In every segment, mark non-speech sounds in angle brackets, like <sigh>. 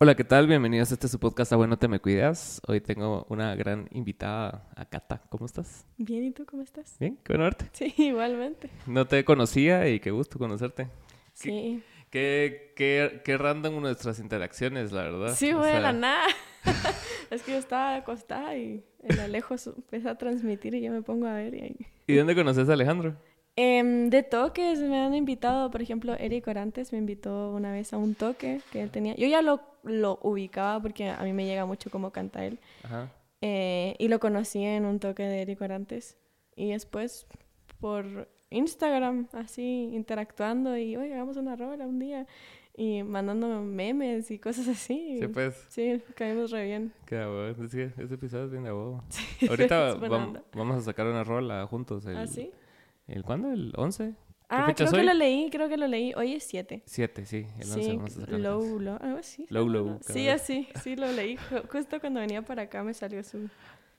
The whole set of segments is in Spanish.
Hola, ¿qué tal? Bienvenidos a este su podcast A Bueno Te Me Cuidas. Hoy tengo una gran invitada, a Cata. ¿Cómo estás? Bien, ¿y tú cómo estás? Bien, qué bueno verte. Sí, igualmente. No te conocía y qué gusto conocerte. Sí. Qué, qué, qué random nuestras interacciones, la verdad. Sí, fue de la nada. <laughs> <laughs> es que yo estaba acostada y el Alejo empieza a transmitir y yo me pongo a ver y ahí... ¿Y dónde conoces a Alejandro? Em, de toques me han invitado, por ejemplo, Eric Orantes me invitó una vez a un toque que él tenía. Yo ya lo, lo ubicaba porque a mí me llega mucho cómo canta él. Ajá. Eh, y lo conocí en un toque de Eric Orantes. Y después por Instagram, así, interactuando y, oye, hagamos una rola un día. Y mandándome memes y cosas así. Sí, pues, Sí, caímos re bien. qué bueno. Es que ese episodio es bien de bobo. <laughs> Ahorita onda. vamos a sacar una rola juntos. El, ¿Ah, sí? ¿El cuándo? ¿El 11? Ah, creo que lo leí, creo que lo leí. Hoy es 7. 7, sí. El 11 Sí, vamos a sacar low, low, algo así. Low, low, Sí, así, sí lo leí. Ju- Justo cuando venía para acá me salió su, su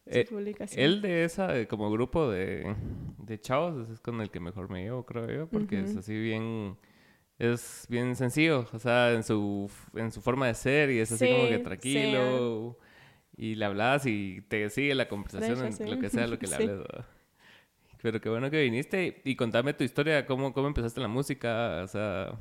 Eh, publicación. Él de esa, como grupo de, de chavos, es con el que mejor me llevo, creo yo, porque es así bien, es bien sencillo, o sea, en su, en su forma de ser y es así como que tranquilo y le hablas y te sigue la conversación en lo que sea lo que le <laughs> hables. Pero qué bueno que viniste y contame tu historia, cómo, cómo empezaste la música, o sea,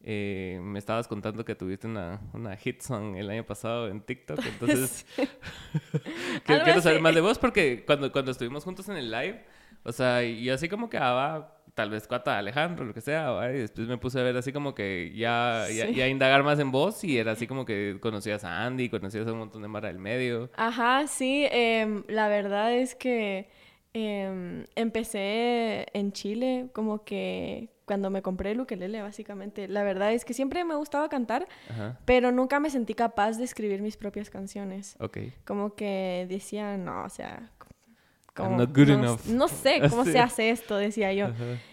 eh, me estabas contando que tuviste una, una hit song el año pasado en TikTok, <laughs> entonces... <laughs> Quiero, Algo quiero saber más de vos porque cuando, cuando estuvimos juntos en el live, o sea, y así como que, ah, va, tal vez cuata de Alejandro, lo que sea, va, y después me puse a ver así como que ya, ya, Sí. ya indagar más en vos y era así como que conocías a Andy, conocías a un montón de Mara del medio. Ajá, sí, em, la verdad es que em, empecé en Chile como que cuando me compré el ukelele, básicamente. La verdad es que siempre me gustaba cantar, Ajá, pero nunca me sentí capaz de escribir mis propias canciones. ok. Como que decía, no, o sea... I'm not good no, enough. no sé <laughs> cómo se hace esto, decía yo.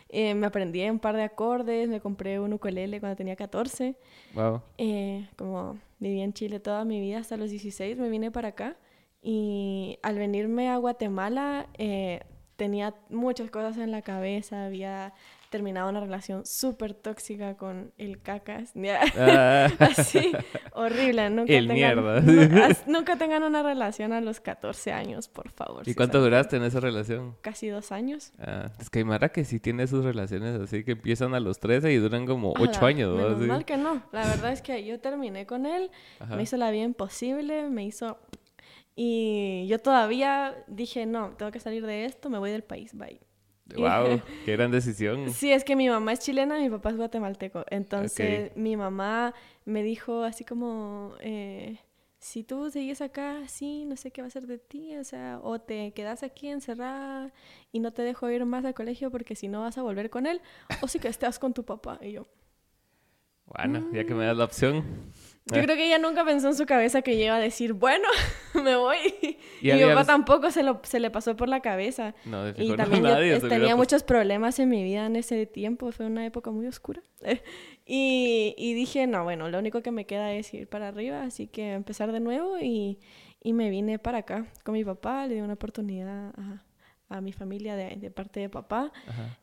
Eh, me aprendí un par de acordes, me compré un ukulele cuando tenía 14. Wow. Eh, como viví en Chile toda mi vida hasta los 16, me vine para acá y al venirme a Guatemala eh, tenía muchas cosas en la cabeza, había terminado una relación súper tóxica con el cacas, <laughs> Ah, así, horrible, nunca El tengan, mierda. <laughs> <laughs> nunca tengan una relación a los 14 años, por favor. ¿Y si cuánto saben. duraste en esa relación? Casi dos años. Ah, es que hay Mara que sí tiene sus relaciones así que empiezan a los 13 y duran como Ala, 8 años, ¿no? Menos Así. mal que no. La verdad es que yo terminé con él, Ajá. me hizo la vida imposible, me hizo... Y yo todavía dije, no, tengo que salir de esto, me voy del país, bye. Wow, qué gran decisión. <laughs> Sí, es que mi mamá es chilena, mi papá es guatemalteco. Entonces mi mamá me dijo así como, eh, si tú sigues acá, sí, no sé qué va a ser de ti, o sea, o te quedas aquí encerrada y no te dejo ir más al colegio porque si no vas a volver con él, o si que estás con tu papá. Y yo, Bueno, ya que me das la opción. Yo creo que ella nunca pensó en su cabeza que yo iba a decir, bueno, <laughs> me voy. Y Y, mi papá tampoco se, lo, se le pasó por la cabeza. No, de Y también <laughs> yo nadie eh, se tenía muchos problemas en mi vida en ese tiempo. Fue una época muy oscura. <laughs> y, y dije, no, bueno, lo único que me queda es ir para arriba. Así que empezar de nuevo y, y me vine para acá con mi papá. Le di una oportunidad a, a mi familia de, de parte de papá.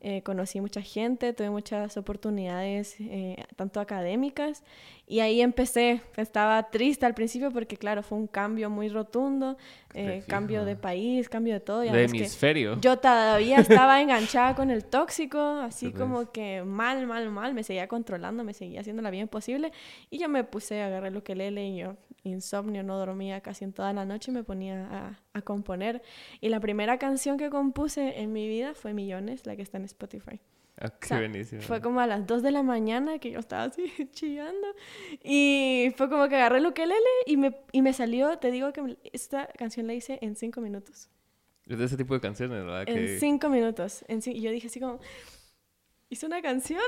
Eh, conocí mucha gente, tuve muchas oportunidades, eh, tanto académicas, y ahí empecé. Estaba triste al principio porque, claro, fue un cambio muy rotundo, eh, cambio de país, cambio de todo. y De hemisferio. yo todavía estaba <laughs> enganchada con el tóxico, así Sí, como que mal, mal, mal, me seguía controlando, me seguía haciendo la vida imposible, y yo me puse a agarrar lo que lele y yo, insomnio, no dormía casi en toda la noche y me ponía a, a componer. Y la primera canción que compuse en mi vida fue Millones, la que está en Spotify. Ah, qué O sea, buenísimo. Fue como a las 2 de la mañana que yo estaba así <laughs> chillando. Y fue como que agarré el ukelele y me, y me salió, te digo que esta canción la hice en 5 minutos. Es de ese tipo de canciones, ¿verdad? Que... En 5 minutos. En y yo dije así como, hice una canción.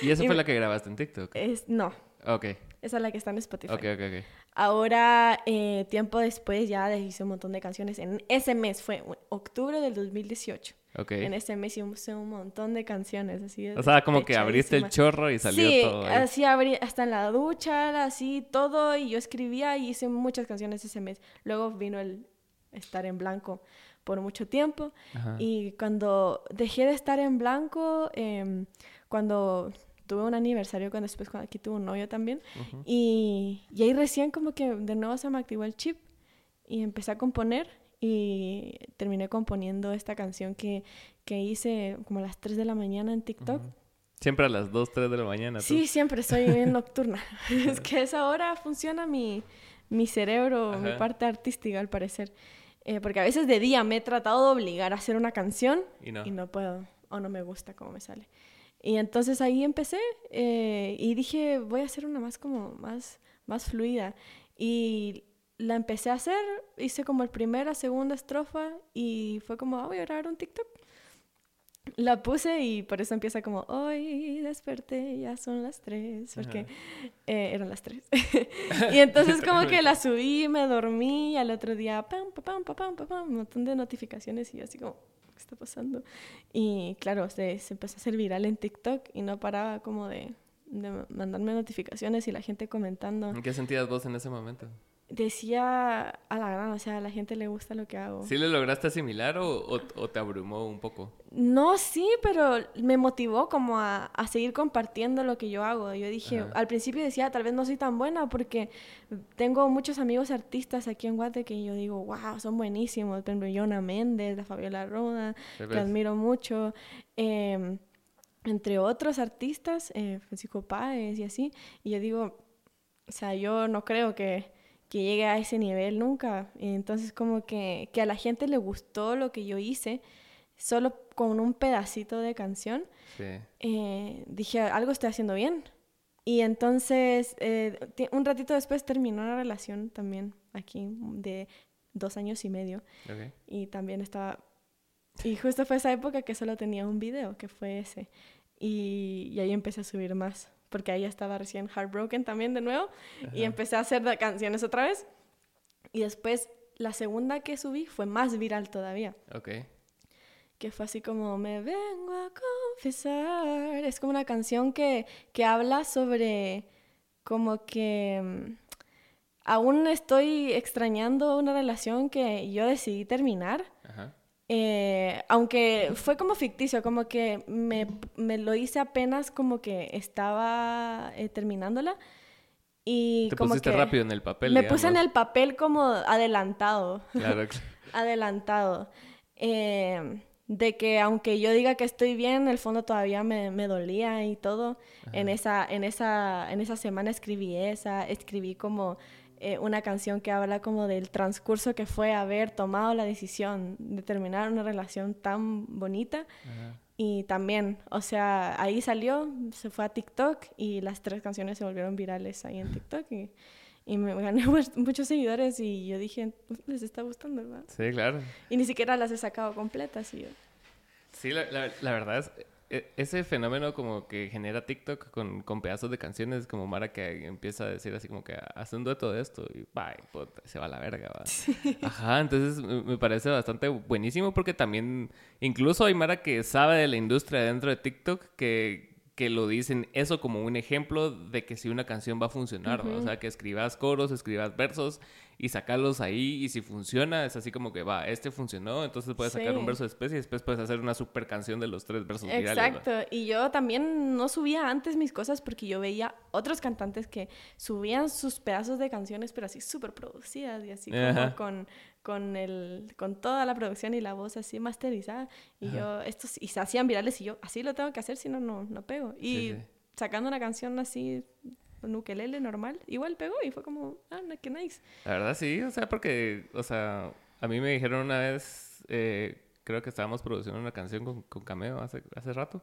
Y esa <laughs> y fue me- la que grabaste en TikTok. es, no, Ok, esa es la que está en Spotify. ok, ok, ok. Ahora, eh, tiempo después, ya hice un montón de canciones. En ese mes, fue octubre del 2018. Ok. En ese mes hice un montón de canciones, así. O sea, como que abriste el chorro y salió sí, todo. ahí. así abrí hasta en la ducha, así todo, y yo escribía y hice muchas canciones ese mes. Luego vino el estar en blanco por mucho tiempo. Ajá. Y cuando dejé de estar en blanco, em, cuando tuve un aniversario cuando después cuando aquí tuve un novio también. y, y ahí recién como que de nuevo se me activó el chip y empecé a componer y terminé componiendo esta canción que, que hice como a las 3 de la mañana en TikTok. Siempre a las 2, 3 de la mañana. Sí, siempre soy <laughs> nocturna. <laughs> es que a esa hora funciona mi, mi cerebro, mi parte artística al parecer. Eh, porque a veces de día me he tratado de obligar a hacer una canción y no, puedo o no me gusta cómo me sale. Y entonces ahí empecé eh, y dije, voy a hacer una más como más, más fluida. Y la empecé a hacer, hice como el primera, segunda estrofa y fue como, ah, voy a grabar un TikTok. La puse y por eso empieza como, hoy desperté, ya son las tres, porque eh, eran las tres. <laughs> y entonces como que la subí, me dormí y al otro día, pam, pam, pam, pam, pam, un montón de notificaciones y yo así como, ¿qué pasando? Y claro, se, se empezó a hacer viral en TikTok y no paraba como de, de mandarme notificaciones y la gente comentando. ¿En qué sentías vos en ese momento? Decía a la gran, o sea, a la gente le gusta lo que hago. ¿Sí le lograste asimilar o, o, te abrumó un poco? No, sí, pero me motivó como a, a seguir compartiendo lo que yo hago. Yo dije, al principio decía, tal vez no soy tan buena porque tengo muchos amigos artistas aquí en Guate que yo digo, wow, son buenísimos. Por ejemplo, Yona Méndez, la Fabiola Roda, que admiro mucho. Em, entre otros artistas, eh, Francisco Páez y así. Y yo digo, o sea, yo no creo que que llegue a ese nivel nunca. Entonces como que, que, a la gente le gustó lo que yo hice, solo con un pedacito de canción. Eh, dije, algo estoy haciendo bien. Y entonces, eh, un ratito después terminó una relación también aquí de dos años y medio. Y también estaba... Y justo fue esa época que solo tenía un video, que fue ese. Y, y ahí empecé a subir más porque ahí estaba recién Heartbroken también de nuevo, y empecé a hacer canciones otra vez. Y después la segunda que subí fue más viral todavía. Ok. Que fue así como, me vengo a confesar. Es como una canción que, que habla sobre como que mm, aún estoy extrañando una relación que yo decidí terminar. Ajá. Eh, aunque fue como ficticio, como que me, me, lo hice apenas como que estaba eh, terminándola. Y Te como pusiste rápido en el papel. Me puse en el papel como adelantado. <laughs> Claro. adelantado. Eh, de que aunque yo diga que estoy bien, en el fondo todavía me, me dolía y todo. En esa, en, esa, en esa semana escribí esa, escribí como eh, una canción que habla como del transcurso que fue haber tomado la decisión de terminar una relación tan bonita. Y también, o sea, ahí salió, se fue a TikTok y las tres canciones se volvieron virales ahí en TikTok y, y me <laughs> gané muchos seguidores y yo dije, les está gustando, ¿verdad? Sí, claro. Y ni siquiera las he sacado completas. Y Sí, la, la verdad es, ese fenómeno como que genera TikTok con, con, pedazos de canciones como Mara que empieza a decir así como que hace un dueto de esto y bye, se va a la verga, va. <laughs> Ajá, entonces me parece bastante buenísimo porque también incluso hay Mara que sabe de la industria dentro de TikTok que, que lo dicen eso como un ejemplo de que si una canción va a funcionar, o sea, que escribas coros, escribas versos y sacarlos ahí y si funciona es así como que va, este funcionó, entonces puedes sacar un verso después y después puedes hacer una super canción de los tres versos Exacto, y yo también no subía antes mis cosas porque yo veía otros cantantes que subían sus pedazos de canciones pero así súper producidas y así como con con el con toda la producción y la voz así masterizada. Y yo estos y se hacían virales y yo así lo tengo que hacer si no no no pego. Y sacando una canción así un ukelele normal, igual pegó y fue como, ah, qué nice. La verdad sí, o sea, porque, o sea, a mí me dijeron una vez, eh, creo que estábamos produciendo una canción con, con Cameo hace, hace rato,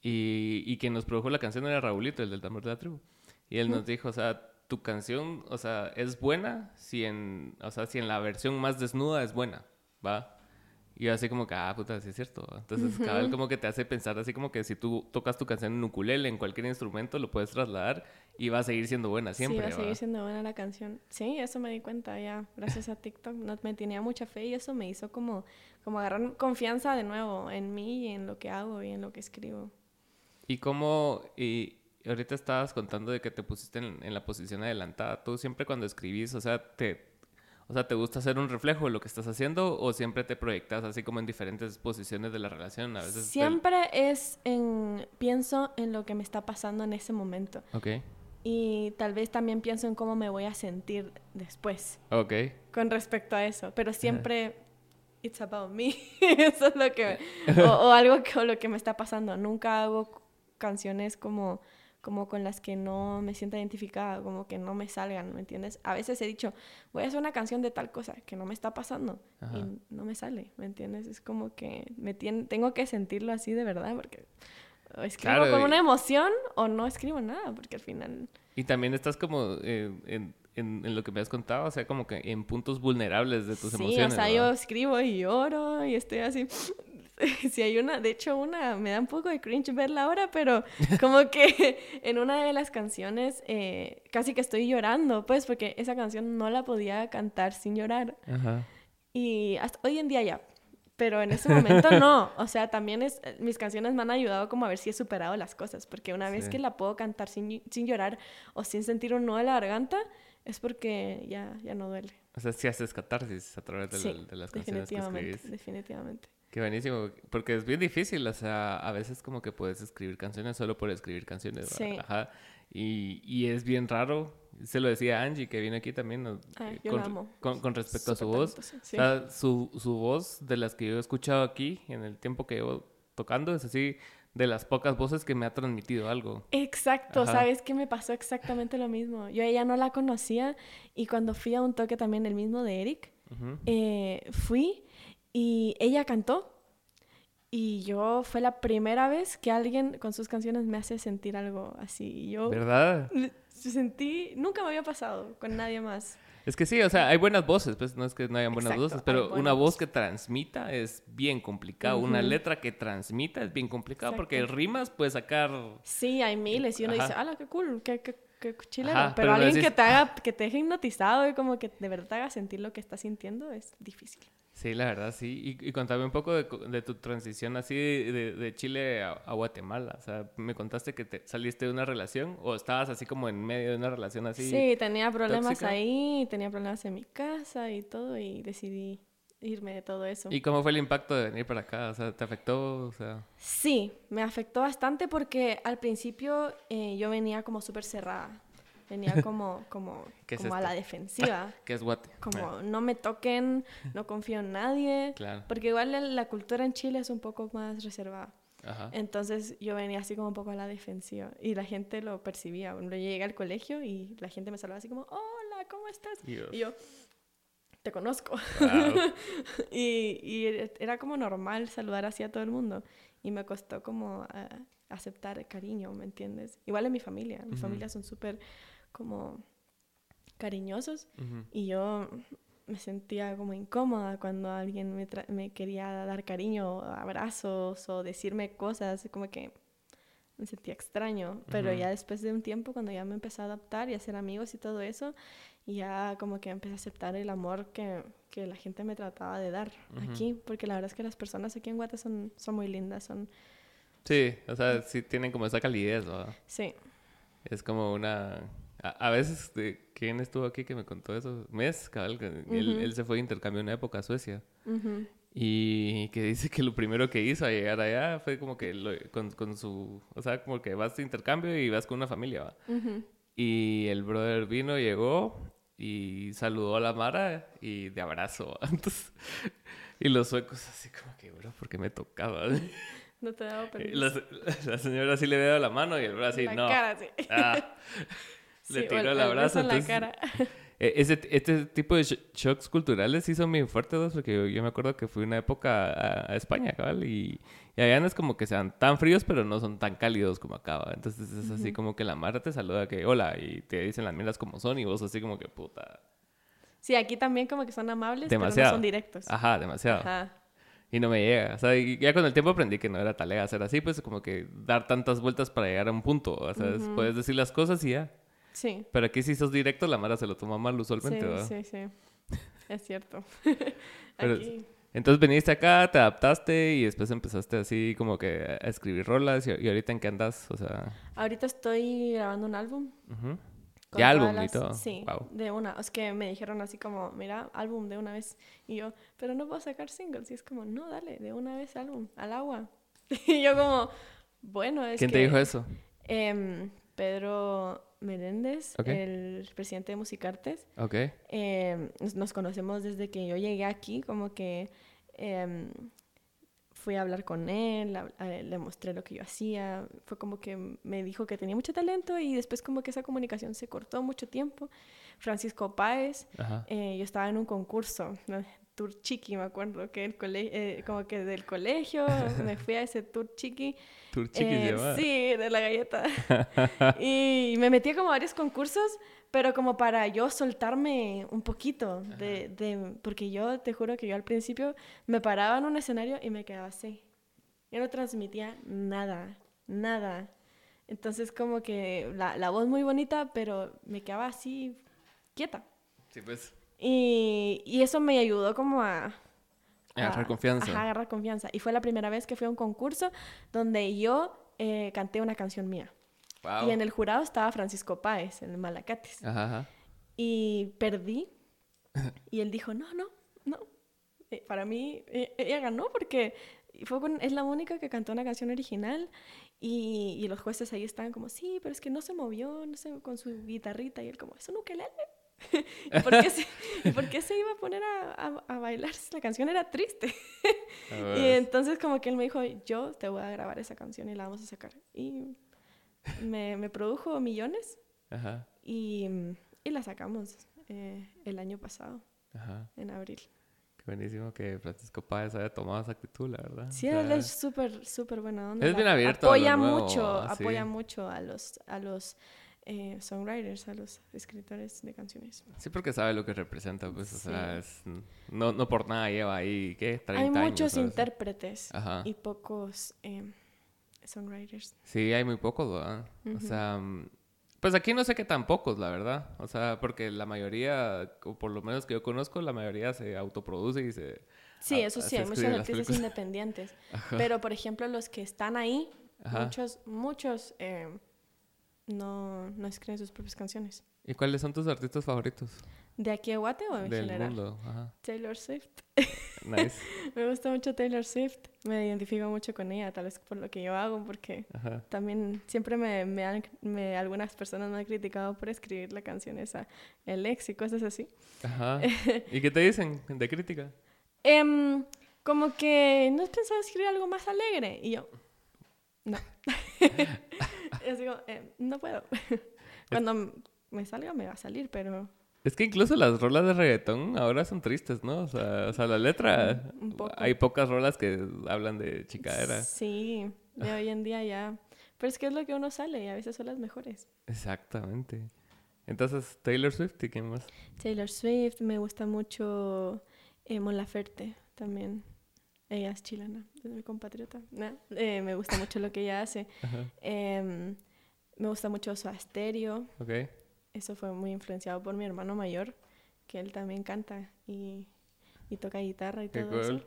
y, y quien nos produjo la canción era Raulito, el del tambor de la tribu. Y él nos dijo, o sea, tu canción, o sea, es buena si en, o sea, si en la versión más desnuda es buena, ¿va? Y así como que, ah, puta, sí es cierto. Entonces, cada vez como que te hace pensar así como que si tú tocas tu canción en ukulele, en cualquier instrumento, lo puedes trasladar y va a seguir siendo buena siempre. Sí, va a seguir siendo buena la canción. Sí, eso me di cuenta ya, gracias a TikTok. No, me tenía mucha fe y eso me hizo como, como agarrar confianza de nuevo en mí y en lo que hago y en lo que escribo. ¿Y cómo, y ahorita estabas contando de que te pusiste en, en la posición adelantada? Tú siempre cuando escribís, o sea, te O sea, ¿te gusta hacer un reflejo de lo que estás haciendo o siempre te proyectas así como en diferentes posiciones de la relación? A veces siempre es en, pienso en lo que me está pasando en ese momento. Ok. Y tal vez también pienso en cómo me voy a sentir después. Ok. Con respecto a eso. Pero siempre, it's about me. <laughs> eso es lo que... o, <laughs> algo que, o lo que me está pasando. Nunca hago canciones como como con las que no me sienta identificada, como que no me salgan, ¿me entiendes? A veces he dicho, voy a hacer una canción de tal cosa que no me está pasando y no me sale, ¿me entiendes? Es como que me tengo que sentirlo así de verdad porque escribo con una emoción o no escribo nada, porque al final... Y también estás como eh, en, en, lo que me has contado, o sea, como que en puntos vulnerables de tus emociones. Sí, o sea, yo escribo y lloro y estoy así <laughs> si hay una, de hecho una, me da un poco de cringe verla ahora, pero <laughs> como que <laughs> en una de las canciones eh, casi que estoy llorando, pues porque esa canción no la podía cantar sin llorar. Y hasta hoy en día ya, pero en ese momento no. O sea, también es, mis canciones me han ayudado como a ver si he superado las cosas, porque una vez que la puedo cantar sin, sin llorar o sin sentir un nudo en la garganta, es porque ya, ya no duele. O sea, si haces catarsis a través de, de las canciones que escribís. Definitivamente. Qué buenísimo, porque es bien difícil, o sea, a veces como que puedes escribir canciones solo por escribir canciones, sí. Ajá. Y, y, es bien raro, se lo decía Angie, que viene aquí también, ah, yo con, amo. Con, respecto a su voz. O sea, su, su voz, de las que yo he escuchado aquí, en el tiempo que llevo tocando, es así, de las pocas voces que me ha transmitido algo. Exacto, ¿sabes qué me pasó exactamente lo mismo? Yo ella no la conocía y cuando fui a un toque también el mismo de Eric, eh, fui y ella cantó. Y yo fue la primera vez que alguien con sus canciones me hace sentir algo así. Yo ¿Verdad? Sentí, nunca me había pasado con nadie más. Es que sí, o sea, hay buenas voces, pues no es que no hayan buenas voces, pero una voz que transmita es bien complicado. Una letra que transmita es bien complicado porque rimas puedes sacar. Sí, hay miles y uno dice, ¡hala, qué cool! ¡Qué, qué, qué chileno! pero, alguien que te haga, que te deje hipnotizado y como que de verdad te haga sentir lo que estás sintiendo es difícil. Sí, la verdad, sí. Y, y contame un poco de, de tu transición así de, de Chile a, Guatemala. O sea, me contaste que te saliste de una relación o estabas así como en medio de una relación así. Sí, tenía problemas ahí, tenía problemas en mi casa y todo y decidí irme de todo eso. ¿Y cómo fue el impacto de venir para acá? O sea, ¿te afectó? O sea... Sí, me afectó bastante porque al principio eh, yo venía como súper cerrada. Venía <laughs> como, como, como a la defensiva. <laughs> ¿Qué es guate? Como no me toquen, no confío en nadie. Claro. Porque igual la cultura en Chile es un poco más reservada. Ajá. Entonces yo venía así como un poco a la defensiva y la gente lo percibía. Yo llegué al colegio y la gente me saludaba así como, hola, ¿cómo estás? Y yo, te conozco. <laughs> y, y, era como normal saludar así a todo el mundo. Y me costó como uh, aceptar cariño, ¿me entiendes? Igual en mi familia. Mi familia son súper como cariñosos y yo me sentía como incómoda cuando alguien me, me quería dar cariño, abrazos o decirme cosas, como que me sentía extraño, pero ya después de un tiempo, cuando ya me empecé a adaptar y a ser amigos y todo eso, ya como que empecé a aceptar el amor que, que la gente me trataba de dar aquí, porque la verdad es que las personas aquí en Guate son, son muy lindas, son... Sí, o sea, sí tienen como esa calidez, ¿no? Sí. Es como una a, veces, ¿quién estuvo aquí que me contó eso? Mes, cabal, él, se fue de intercambio en una época a Suecia. Y que dice que lo primero que hizo a llegar allá fue como que con, con, su... O sea, como que vas de intercambio y vas con una familia, ¿va? Y el brother vino, llegó y saludó a la Mara y de abrazo. Entonces, y los suecos así como que, bro, ¿por qué me tocaba? No te daba <laughs> permiso. <laughs> La, señora sí le dio la mano y el bro así, no. Cara, sí. Ah. <laughs> le tiró el, abrazo. En la cara. <laughs> E, ese, este tipo de shocks culturales sí son muy fuertes, porque yo, me acuerdo que fui una época a, España, cabal, y, y, allá no es como que sean tan fríos, pero no son tan cálidos como acá, Entonces es así como que la Mara te saluda que hola, y te dicen las mierdas como son, y vos así como que puta. Sí, aquí también como que son amables, pero no son directos. Ajá, demasiado. Ajá. Y no me llega. O sea, ya con el tiempo aprendí que no era talega hacer así, pues como que dar tantas vueltas para llegar a un punto. O sea, puedes decir las cosas y ya. Sí. Pero aquí si sos directo, la Mara se lo toma mal usualmente, sí, ¿verdad? Sí, sí, Es cierto. <laughs> aquí... Entonces viniste acá, te adaptaste y después empezaste así como que a escribir rolas. ¿Y, ahorita en qué andas? O sea... Ahorita estoy grabando un álbum ya álbum y todo. Sí, de una. Es que me dijeron así como, mira, álbum de una vez. Y yo, pero no puedo sacar singles. Y es como, no, dale, de una vez álbum, al agua. <laughs> y yo como, bueno, es ¿Quién te dijo eso? Em, Pedro Menéndez, el presidente de Musicartes. Ok. Em, nos conocemos desde que yo llegué aquí, como que em, fui a hablar con él, le mostré lo que yo hacía, fue como que me dijo que tenía mucho talento y después como que esa comunicación se cortó mucho tiempo. Francisco Páez, eh, yo estaba en un concurso, tour chiqui, me acuerdo que el colegio, eh, como que del colegio me <laughs> fui a ese tour chiqui. Tour chiqui eh, Sí, de la galleta. <laughs> y me metí como a varios concursos, pero como para yo soltarme un poquito de, de, porque yo te juro que yo al principio me paraba en un escenario y me quedaba así. Yo no transmitía nada, nada. Entonces como que la, la voz muy bonita, pero me quedaba así quieta. Sí, pues. Y, y eso me ayudó como a... agarrar confianza. A agarrar confianza. Y fue la primera vez que fui a un concurso donde yo eh, canté una canción mía. Y en el jurado estaba Francisco Páez, en el Malacates. Ajá, Y perdí. y él dijo, no, no, no. Eh, para mí, eh, ella ganó porque fue es la única que cantó una canción original. Y, y, los jueces ahí estaban como, sí, pero es que no se movió, no sé, con su guitarrita. Y él como, eso no que le ¿Y por, qué <laughs> se, por qué se iba a poner a, a, bailar si la canción era triste? <laughs> y entonces como que él me dijo, yo te voy a grabar esa canción y la vamos a sacar. Y me, me produjo millones Ajá. Y, y, la sacamos eh, el año pasado, Ajá. en abril. Qué buenísimo que Francisco Páez haya tomado esa actitud, la verdad. Sí, él es súper, súper buena onda. Es bien abierto. Apoya mucho, apoya mucho a los... A los eh, songwriters, a los escritores de canciones. Sí, porque sabe lo que representa, pues, o sea, no, no, por nada lleva ahí, ¿qué? 30 hay muchos intérpretes y pocos eh, songwriters. Sí, hay muy pocos, ¿verdad? O sea, pues aquí no sé qué tan pocos, la verdad. O sea, porque la mayoría, o por lo menos que yo conozco, la mayoría se autoproduce y se... Sí, eso sí, hay muchos artistas independientes. <laughs> Pero, por ejemplo, los que están ahí, muchos, muchos... Eh, no, no escriben sus propias canciones. ¿Y cuáles son tus artistas favoritos? ¿De aquí a Guate o en Del mundo, ajá. Taylor Swift. <laughs> Nice. <laughs> me gusta mucho Taylor Swift. Me identifico mucho con ella, tal vez por lo que yo hago, porque también siempre me, me, han, me, algunas personas me han criticado por escribir la canción esa, el ex y cosas así. Ajá. <laughs> ¿Y qué te dicen de crítica? Em, como que no has pensado escribir algo más alegre. Y yo, no. Y digo, eh, no puedo. <laughs> Cuando me salga me va a salir, pero... Es que incluso las rolas de reggaetón ahora son tristes, ¿no? O sea, o sea la letra... Hay pocas rolas que hablan de chicadera. Sí, de hoy en día ya... Pero es que es lo que uno sale y a veces son las mejores. Exactamente. Entonces, Taylor Swift y quién más? Taylor Swift, me gusta mucho eh, Mon Laferte también. Ella es chilena, es mi compatriota. Eh, me gusta mucho lo que ella hace. Em, me gusta mucho su asterio. Okay. Eso fue muy influenciado por mi hermano mayor, que él también canta y, y toca guitarra y todo eso.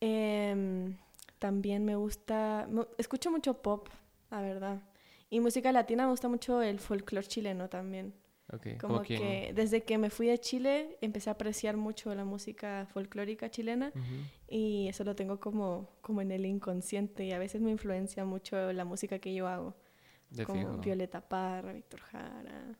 Em, también me gusta, escucho mucho pop, la verdad. Y música latina me gusta mucho el folclore chileno también. Como que desde que me fui de Chile empecé a apreciar mucho la música folclórica chilena y eso lo tengo como, como en el inconsciente y a veces me influencia mucho la música que yo hago. como Violeta Parra, Víctor Jara.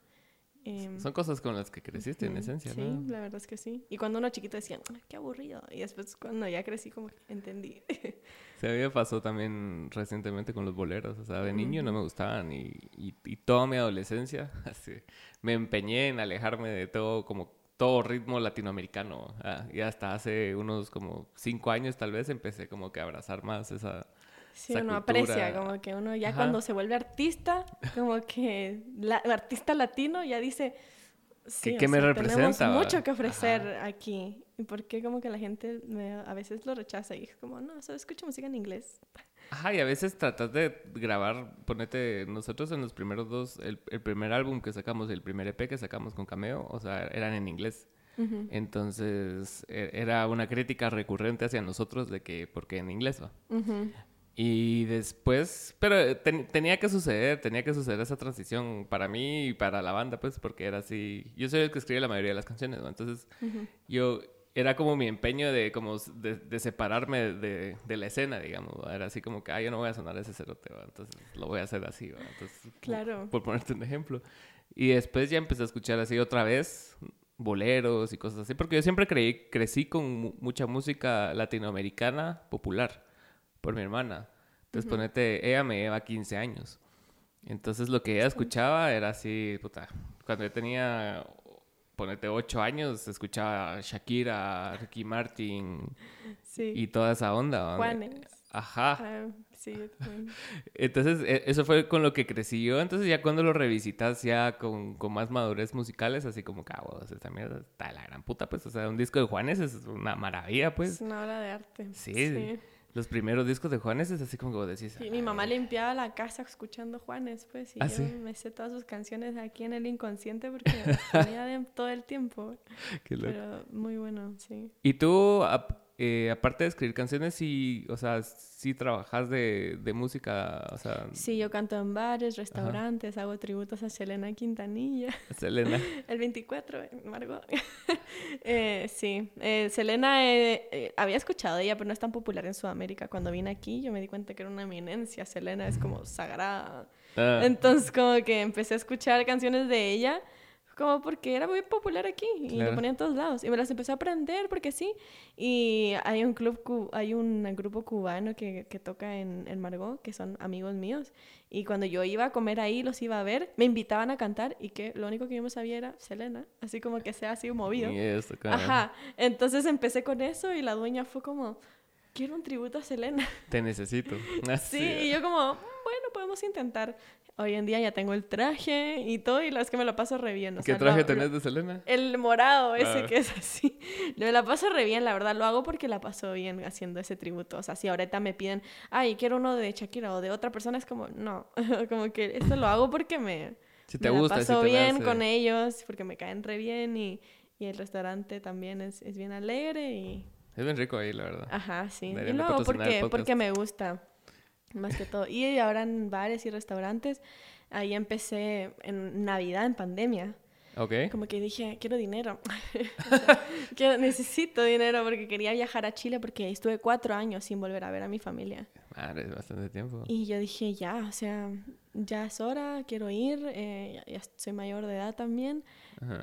Em, Son cosas con las que creciste en esencia, ¿no? Sí, la verdad es que sí. Y cuando uno chiquito decía, qué aburrido. Y después cuando ya crecí como entendí. <laughs> Se a mí me pasó también recientemente con los boleros. O sea, de niño no me gustaban y, y, toda mi adolescencia <laughs> así, me empeñé en alejarme de todo como todo ritmo latinoamericano. Ah, y hasta hace unos como cinco años tal vez empecé como que a abrazar más esa Sí, uno aprecia, como que uno ya cuando se vuelve artista, como que la, artista latino ya dice, sí, ¿Qué, me representa? Tenemos mucho que ofrecer aquí. ¿Y por qué como que la gente a veces lo rechaza y es como, no, solo escucho música en inglés? Ajá, y a veces tratas de grabar, ponete, nosotros en los primeros dos, el, el primer álbum que sacamos, el primer EP que sacamos con Cameo, o sea, eran en inglés. Entonces, e, era una crítica recurrente hacia nosotros de que, ¿por qué en inglés va? Y después, pero tenía que suceder, tenía que suceder esa transición para mí y para la banda, pues, porque era así. Yo soy el que escribe la mayoría de las canciones, ¿no? Entonces, yo era como mi empeño de como de, separarme de, de, la escena, digamos. Era así como que, ah, yo no voy a sonar ese cerote, entonces lo voy a hacer así, ¿va? Entonces, claro. Por, ponerte un ejemplo. Y después ya empecé a escuchar así otra vez boleros y cosas así, porque yo siempre creí, crecí con mucha música latinoamericana popular por mi hermana. Entonces, ponete, ella me lleva 15 años. Entonces, lo que ella escuchaba era así, puta, cuando yo tenía, ponete, 8 años, escuchaba Shakira, Ricky Martin y toda esa onda. Juanes. Ajá. Ah, sí, <laughs> Entonces, e, eso fue con lo que crecí yo. Entonces, ya cuando lo revisitas ya con, con más madurez musicales, así como ah, esta mierda está la gran puta, pues. O sea, un disco de Juanes es una maravilla, pues. Es una obra de arte. sí. sí los primeros discos de Juanes es así como decís. Sí, mi mamá limpiaba la casa escuchando Juanes, pues, y ¿Ah, yo me sé todas sus canciones aquí en el inconsciente porque <laughs> las tenía todo el tiempo. Qué loco. Pero muy bueno, sí. ¿Y tú, eh, aparte de escribir canciones, sí, o sea, sí trabajas de, de música, o sea... Sí, yo canto en bares, restaurantes, hago tributos a Selena Quintanilla. <laughs> Selena. <laughs> El 24, Margot. <laughs> eh, sí, eh, Selena eh, había escuchado de ella, pero no es tan popular en Sudamérica. Cuando vine aquí yo me di cuenta que era una eminencia. Selena es como sagrada. Ah. Entonces como que empecé a escuchar canciones de ella como porque era muy popular aquí y lo ponía en todos lados. Y me las empecé a aprender porque sí. Y hay un club, hay un grupo cubano que, que toca en, en, Margot, que son amigos míos. Y cuando yo iba a comer ahí, los iba a ver, me invitaban a cantar y que lo único que yo no sabía era Selena, así como que sea así movido. Ajá. Entonces empecé con eso y la dueña fue como, quiero un tributo a Selena. Te necesito. <laughs> sí, y yo como, bueno, podemos intentar. Hoy en día ya tengo el traje y todo, y la es que me lo paso re bien. ¿Qué traje tenés de Selena? El morado, ese ah. que es así. Me la paso re bien, la verdad. Lo hago porque la paso bien haciendo ese tributo. O sea, si ahorita me piden, ay, quiero uno de Shakira o de otra persona, es como, no. <laughs> como que esto lo hago porque me, si te gusta, la paso bien con ellos, porque me caen re bien y, y el restaurante también es, es, bien alegre y... Es bien rico ahí, la verdad. Ajá, sí. y lo hago porque, porque me gusta. Más que todo. Y ahora en bares y restaurantes, ahí empecé en Navidad, en pandemia. Ok. Como que dije, quiero dinero. <laughs> necesito dinero porque quería viajar a Chile porque estuve cuatro años sin volver a ver a mi familia. Madre, es bastante tiempo. Y yo dije, ya, o sea, ya es hora, quiero ir, eh, ya, soy mayor de edad también.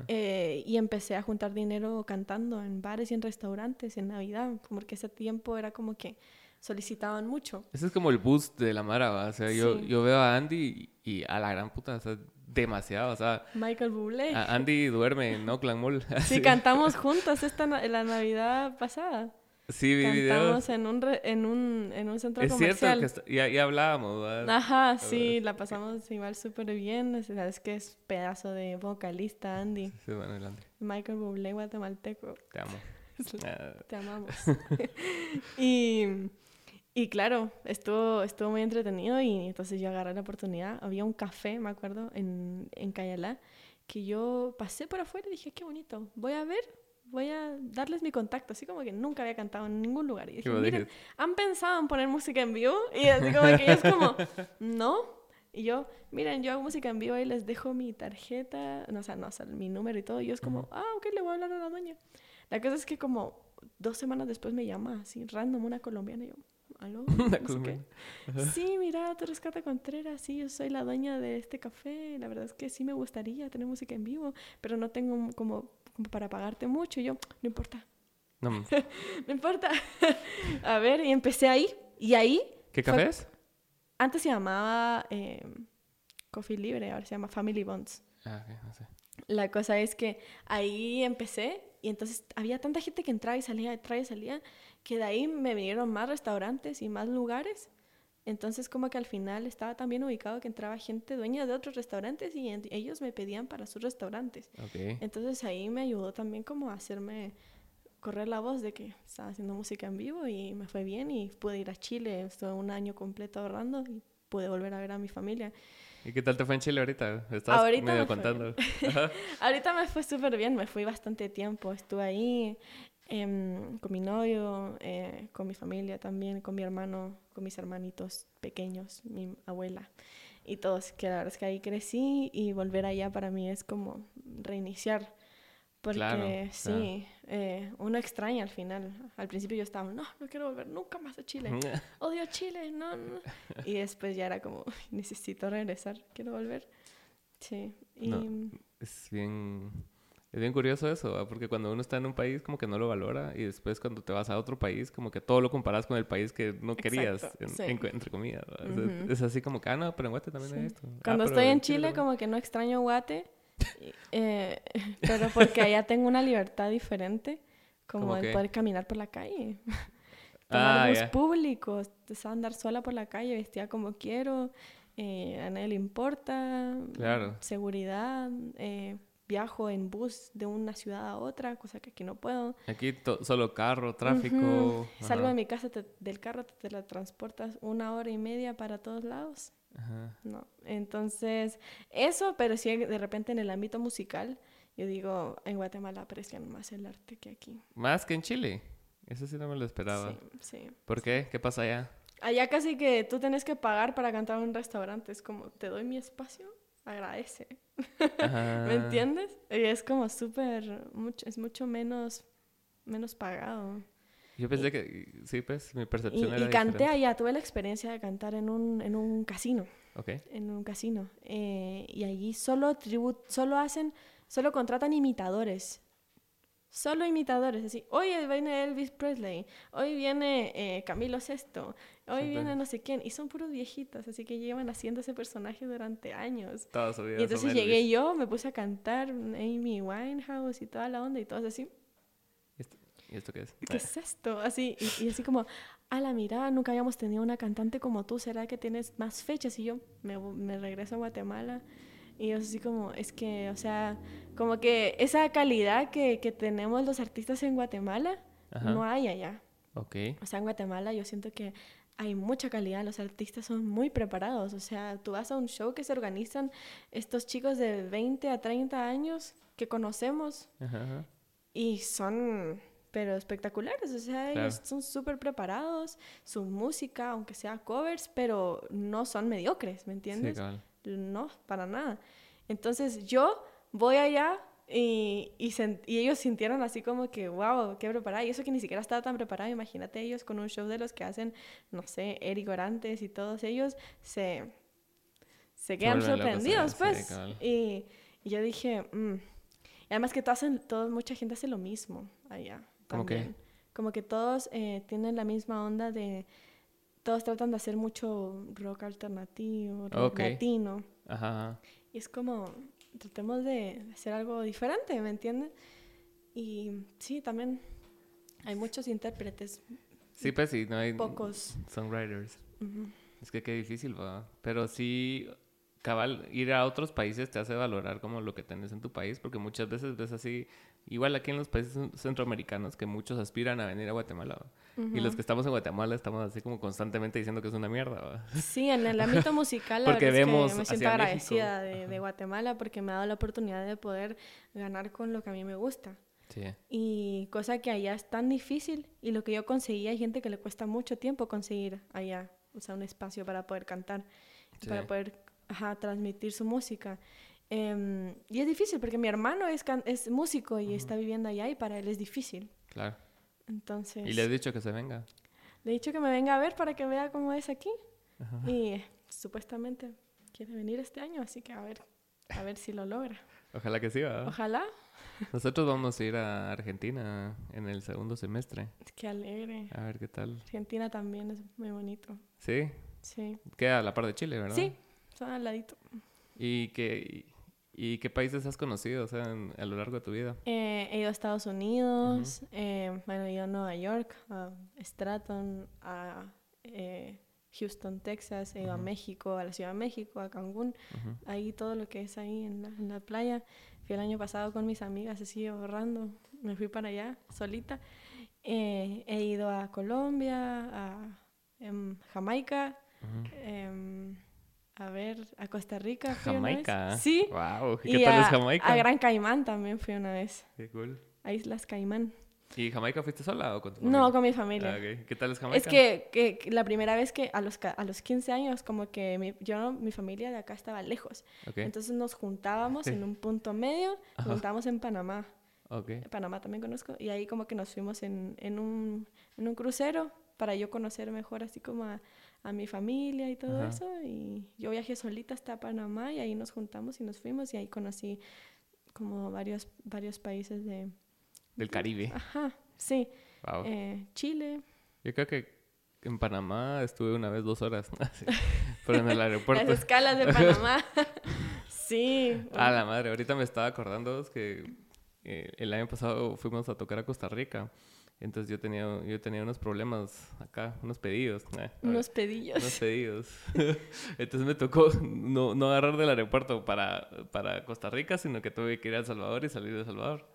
Eh, y empecé a juntar dinero cantando en bares y en restaurantes en Navidad, porque ese tiempo era como que solicitaban mucho. Ese es como el boost de la Mara, O sea, yo, yo veo a Andy y, a la gran puta, o sea, demasiado, o sea... Michael Bublé. Andy duerme en Oakland Mall. <laughs> sí, cantamos juntos esta la Navidad pasada. Sí, vi Cantamos en un, en un, en un centro es comercial. Es cierto, que ya, hablábamos. Ajá, sí, la pasamos igual súper bien. Sabes que es pedazo de vocalista, Andy. Sí, bueno, Andy. Michael Bublé, guatemalteco. Te amo. <laughs> Te amamos. <laughs> y... Y claro, estuvo, estuvo muy entretenido y entonces yo agarré la oportunidad. Había un café, me acuerdo, en, en Cayalá, que yo pasé por afuera y dije, qué bonito, voy a ver, voy a darles mi contacto, así como que nunca había cantado en ningún lugar. Y dije, miren, ¿han pensado en poner música en vivo? Y así como que es como, <laughs> no. Y yo, miren, yo hago música en vivo y les dejo mi tarjeta, no, o sea, no, o sea, mi número y todo. Y yo es como, ah, ok, le voy a hablar a la dueña. La cosa es que como dos semanas después me llama así, random, una colombiana, y yo, ¿aló? <laughs> sí, mira, tú eres Cata Contreras, sí, yo soy la dueña de este café, la verdad es que sí me gustaría tener música en vivo, pero no tengo como, como para pagarte mucho, y yo, no importa. No, <laughs> no importa. <laughs> a ver, y empecé ahí, y ahí... ¿Qué café es? Antes se llamaba eh, Coffee Libre, ahora se llama Family Bonds. Ah, no sé. La cosa es que ahí empecé y entonces había tanta gente que entraba y salía, entraba y salía, que de ahí me vinieron más restaurantes y más lugares. Entonces como que al final estaba tan bien ubicado que entraba gente dueña de otros restaurantes y ellos me pedían para sus restaurantes. Entonces ahí me ayudó también como a hacerme correr la voz de que estaba haciendo música en vivo y me fue bien y pude ir a Chile, estuve un año completo ahorrando y pude volver a ver a mi familia. ¿Y qué tal te fue en Chile ahorita? Estabas medio contando. <laughs> <laughs> ahorita me fue súper bien, me fui bastante tiempo, estuve ahí em, con mi novio, eh, con mi familia también, con mi hermano, con mis hermanitos pequeños, mi abuela y todos, que la verdad es que ahí crecí y volver allá para mí es como reiniciar. Porque sí, eh, uno extraña al final. Al principio yo estaba, no, no quiero volver nunca más a Chile. <laughs> Odio Chile, no, no. Y después ya era como, necesito regresar, quiero volver. Sí. Y... es bien... Es bien curioso eso, porque cuando uno está en un país como que no lo valora y después cuando te vas a otro país como que todo lo comparas con el país que no querías, entre comillas. es, así como que, ah, no, pero en Guate también hay esto. Ah, cuando estoy en Chile, como que no extraño Guate <laughs> eh, <laughs> pero porque allá tengo una libertad diferente, como de poder caminar por la calle. Tomar ah, públicos, andar sola por la calle, vestida como quiero, eh, a nadie le importa. Claro. Seguridad, eh, viajo en bus de una ciudad a otra, cosa que aquí no puedo. Aquí solo carro, tráfico. Salgo de mi casa del carro, te, la transportas una hora y media para todos lados. Ajá. No. Entonces, eso, pero sí de repente en el ámbito musical, yo digo, en Guatemala aprecian más el arte que aquí. Más que en Chile. Eso sí no me lo esperaba. Sí, sí. ¿Por qué? ¿Qué pasa allá? Allá casi que tú tienes que pagar para cantar en un restaurante. Es como, te doy mi espacio, agradece. <laughs> ¿Me entiendes? Y es como súper, mucho, es mucho menos, menos pagado. Yo pensé que, sí, pues, mi percepción y, era Y canté allá, tuve la experiencia de cantar en un, en un casino. Ok. En un casino. Eh, y allí solo tribut, solo hacen, solo contratan imitadores. Solo imitadores, así, hoy viene Elvis Presley, hoy viene eh, Camilo Sesto, hoy viene no sé quién, y son puros viejitos, así que llevan haciendo ese personaje durante años. y entonces llegué yo, me puse a cantar Amy Winehouse y toda la onda y todo así. ¿Y esto qué es? ¿Qué es esto? Así, y, así como, a la mirada, nunca habíamos tenido una cantante como tú, ¿será que tienes más fechas? Y yo me, me regreso a Guatemala. Y yo así como, es que, o sea, como que esa calidad que, que tenemos los artistas en Guatemala, no hay allá. Ok. O sea, en Guatemala yo siento que hay mucha calidad, los artistas son muy preparados. O sea, tú vas a un show que se organizan estos chicos de 20 a 30 años que conocemos Ajá. y son pero espectaculares, o sea, ellos son súper preparados, su música, aunque sea covers, pero no son mediocres, ¿me entiendes? Sí, no, para nada. Entonces yo voy allá y, y, y, ellos sintieron así como que, wow, qué preparada. Y eso que ni siquiera estaba tan preparado, imagínate ellos con un show de los que hacen, no sé, Eric Orantes y todos ellos, se, se quedan sorprendidos, pues. y, y, yo dije, mm". y además que hacen, todo, mucha gente hace lo mismo allá. ¿Cómo que? Como que todos eh, tienen la misma onda de... Todos tratan de hacer mucho rock alternativo, rock latino. Ajá, Y es como, tratemos de hacer algo diferente, ¿me entiendes? Y sí, también hay muchos intérpretes. Sí, pues sí, no hay... Pocos. Songwriters. Es que qué difícil, va. Pero sí, cabal, ir a otros países te hace valorar como lo que tienes en tu país, porque muchas veces ves así, igual aquí en los países centroamericanos, que muchos aspiran a venir a Guatemala. Y los que estamos en Guatemala estamos así como constantemente diciendo que es una mierda. Sí, en el ámbito <laughs> musical, porque vemos me siento agradecida de, Guatemala porque me ha dado la oportunidad de poder ganar con lo que a mí me gusta. Sí. Y cosa que allá es tan difícil y lo que yo conseguí hay gente que le cuesta mucho tiempo conseguir allá, o sea, un espacio para poder cantar, para poder ajá, transmitir su música. Em, y es difícil porque mi hermano es, es músico y está viviendo allá y para él es difícil. Claro. Entonces... ¿Y le he dicho que se venga? Le he dicho que me venga a ver para que vea cómo es aquí. Y supuestamente quiere venir este año, así que a ver, a ver si lo logra. Ojalá que sí, ¿verdad? Ojalá. Nosotros vamos a ir a Argentina en el segundo semestre. Qué alegre. A ver qué tal. Argentina también es muy bonito. ¿Sí? Sí. Queda a la par de Chile, ¿verdad? Sí, al ladito. ¿Y qué, y qué países has conocido o sea, a lo largo de tu vida? Eh, he ido a Estados Unidos, eh, bueno, he ido a Nueva York, a Stratton, a eh, Houston, Texas, he ido a México, a la Ciudad de México, a Cancún, ahí todo lo que es ahí en la, en la, playa. Fui el año pasado con mis amigas, así ahorrando, me fui para allá solita. he ido a Colombia, a em, Jamaica. A ver, a Costa Rica. Fui Jamaica. Sí. Wow. ¿Qué tal es Jamaica? A Gran Caimán también fui una vez. Qué cool. A Islas Caimán. ¿Y Jamaica fuiste sola o con tu familia? No, con mi familia. Ah, ¿Qué tal es Jamaica? Es que, que, la primera vez que a los, a los 15 años, como que mi, yo, mi familia de acá estaba lejos. Entonces nos juntábamos en un punto medio, <laughs> nos juntábamos en Panamá. Okay. Panamá también conozco. Y ahí como que nos fuimos en, en, un, en un crucero para yo conocer mejor así como a, a mi familia y todo eso. Y yo viajé solita hasta Panamá y ahí nos juntamos y nos fuimos y ahí conocí como varios, varios países de... Del Caribe. Ajá, sí. Eh, Chile. Yo creo que en Panamá estuve una vez dos horas, <laughs> pero en el <laughs> aeropuerto. Las escalas de <laughs> Panamá. sí. A la madre, ahorita me estaba acordando que eh, el año pasado fuimos a tocar a Costa Rica. Entonces yo tenía, yo tenía unos problemas acá, unos pedidos. Eh, unos pedillos. Unos pedidos. <laughs> Entonces me tocó no, no agarrar del aeropuerto para, para Costa Rica, sino que tuve que ir a El Salvador y salir de El Salvador.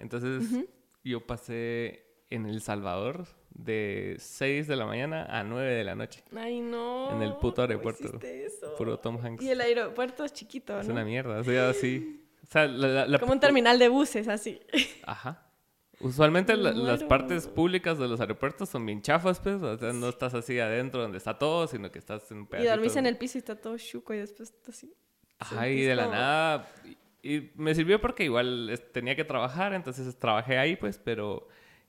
Entonces yo pasé en El Salvador de 6 de la mañana a 9 de la noche. Ay, no. En el puto aeropuerto. Eso? Puro Tom Hanks. Y el aeropuerto es chiquito, ¿no? Es una mierda, o sea, así. O sea, Como un terminal de buses, así. Ajá. Usualmente las partes públicas de los aeropuertos son bien chafas, pues. O sea, no estás así adentro donde está todo, sino que estás en un pedacito. Y dormís en el piso y está todo chuco y después así. Ajá, y de la nada. Y, me sirvió porque igual tenía que trabajar, entonces trabajé ahí, pues, pero.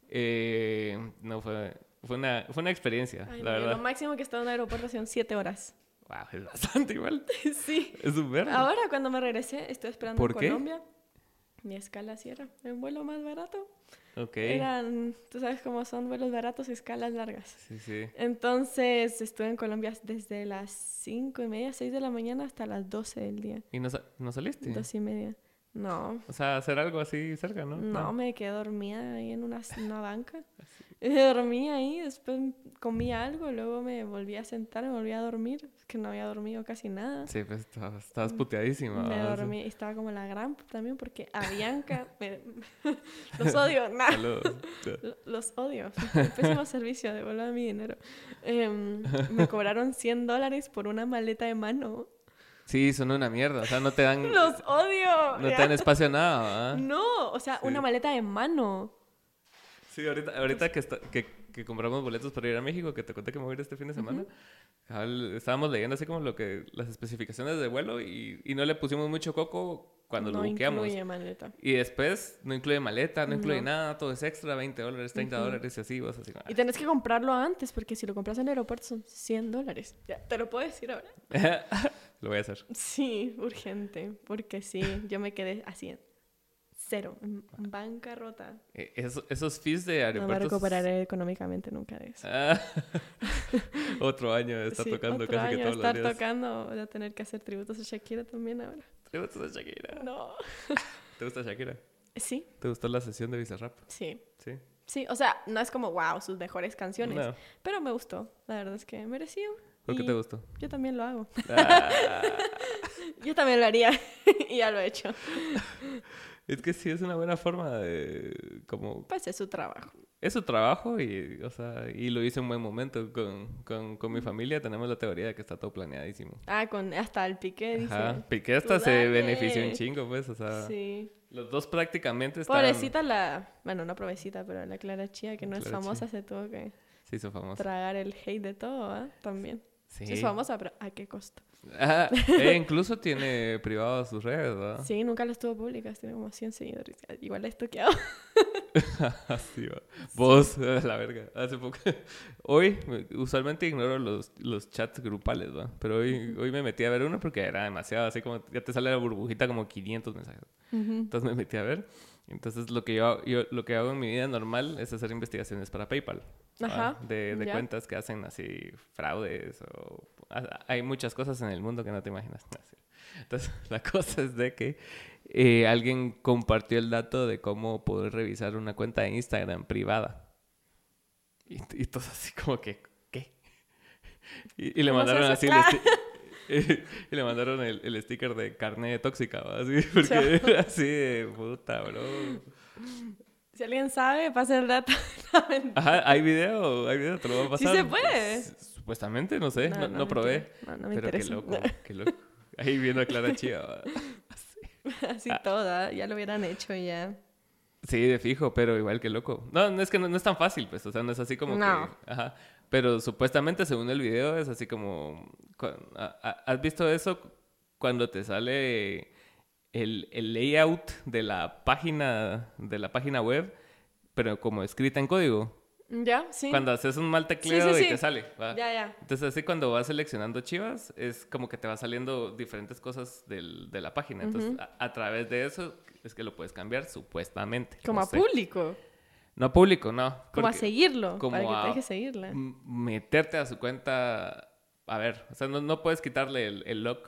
Eh, no fue. Fue una, fue una experiencia, la verdad. Lo máximo que he estado en un aeropuerto son siete horas. Wow, es bastante igual. <laughs> sí. Es súper. Ahora, cuando me regresé, estoy esperando en Colombia. Mi escala sí era un vuelo más barato. Ok. Eran, tú sabes cómo son vuelos baratos y escalas largas. Sí, sí. Entonces estuve en Colombia desde las 5 y media, 6 de la mañana hasta las 12 del día. ¿Y no, no saliste? Dos y media. No. O sea, hacer algo así cerca, ¿no? No, me quedé dormida ahí en una, una banca. <laughs> Dormí ahí, después comí algo, luego me volví a sentar, me volví a dormir, que no había dormido casi nada. Sí, pues estabas, puteadísima. Me dormí, estaba como la gran también porque a Bianca, <laughs> <laughs> los odio, nada. Los odio, pésimo servicio, devuelvan mi dinero. Em, me cobraron 100 dólares por una maleta de mano. Sí, son una mierda, o sea, no te dan... ¡Los odio! No te dan espacio a nada, No, o sea, una maleta de mano. Sí, ahorita, ahorita que, que, que, compramos boletos para ir a México, que te conté que me voy a ir este fin de semana, estábamos leyendo así como lo que las especificaciones de vuelo y, y no le pusimos mucho coco cuando lo buqueamos. No incluye maleta. Y después no incluye maleta, no incluye nada, todo es extra, 20 dólares, 30 dólares y así, vos así. Y tenés que comprarlo antes porque si lo compras en el aeropuerto son 100 dólares. Ya, te lo puedo decir ahora. <laughs> lo voy a hacer. Sí, urgente, porque sí, yo me quedé así cero, bancarrota. Eh, esos, fees de aeropuertos... No me recuperaré económicamente nunca de eso. Ah. <laughs> otro año está tocando casi que todos estar tocando, voy a tener que hacer tributos a Shakira también ahora. ¿Tributos a Shakira? No. <laughs> ¿Te gusta Shakira? Sí. ¿Te gustó la sesión de Bizarrap? Sí. Sí. Sí, o sea, no es como, wow, sus mejores canciones. Pero me gustó. La verdad es que mereció. ¿Por qué te gustó? Yo también lo hago. Ah. <laughs> yo también lo haría. y ya lo he hecho. Es que sí es una buena forma de como... Pues es su trabajo. Es su trabajo y, o sea, y lo hice en un buen momento con, con, con, mi familia. Tenemos la teoría de que está todo planeadísimo. Ah, con hasta el Piqué, dice. Ajá, Piqué hasta se benefició un chingo, pues, o sea... Sí. Los dos prácticamente están... Pobrecita la... Bueno, no pobrecita, pero la Clara Chía, que no es famosa, se tuvo que... Se hizo famosa. Tragar el hate de todo, ¿ah? También. Sí. Es famosa, pero ¿a qué costo? Ah, <laughs> e incluso tiene privado sus redes, ¿verdad? Sí, nunca las tuvo públicas, tiene como 100 seguidores. Igual la he toqueado. <laughs> Así va. Vos, <laughs> la verga. Hace poco. Hoy, usualmente ignoro los, los chats grupales, ¿va? Pero hoy, hoy me metí a ver uno porque era demasiado, así como ya te sale la burbujita como 500 mensajes. Entonces me metí a ver. Entonces lo que yo, yo, lo que hago en mi vida normal es hacer investigaciones para PayPal. Ajá. De, de cuentas que hacen así fraudes o... Hay muchas cosas en el mundo que no te imaginas. <laughs> Entonces <laughs> la cosa es de que eh, alguien compartió el dato de cómo poder revisar una cuenta de Instagram privada. Y, y todos así como que, ¿qué? <laughs> Y, le mandaron así <laughs> y le mandaron el, el, sticker de carne tóxica, así, <laughs> porque <laughs> así de puta, bro. Si alguien sabe, pase el dato. Ajá, hay video, hay video, te lo voy a pasar. Sí se puede. Supuestamente, no sé, no, no, probé. No, me pero interesa. qué loco, qué loco. Ahí viendo a Clara Chía. Así, así toda, ya lo hubieran hecho ya. Sí, de fijo, pero igual que loco. No, no es que no, no es tan fácil, pues, o sea, no es así como No. que... Ajá. Pero supuestamente, según el video, es así como... ¿Has visto eso cuando te sale el, el layout de la página, de la página web, pero como escrita en código? ¿Ya? Sí. Cuando haces un mal tecleo sí, y sí. te sale. ¿va? Ya, ya. Entonces, así cuando vas seleccionando chivas, es como que te va saliendo diferentes cosas del- de la página. Entonces, a, a través de eso es que lo puedes cambiar, supuestamente. Como no a sé. público. No público, no. Como a seguirlo. como para que a- te deje seguirla. Meterte a su cuenta. A ver, o sea, no, no puedes quitarle el, el lock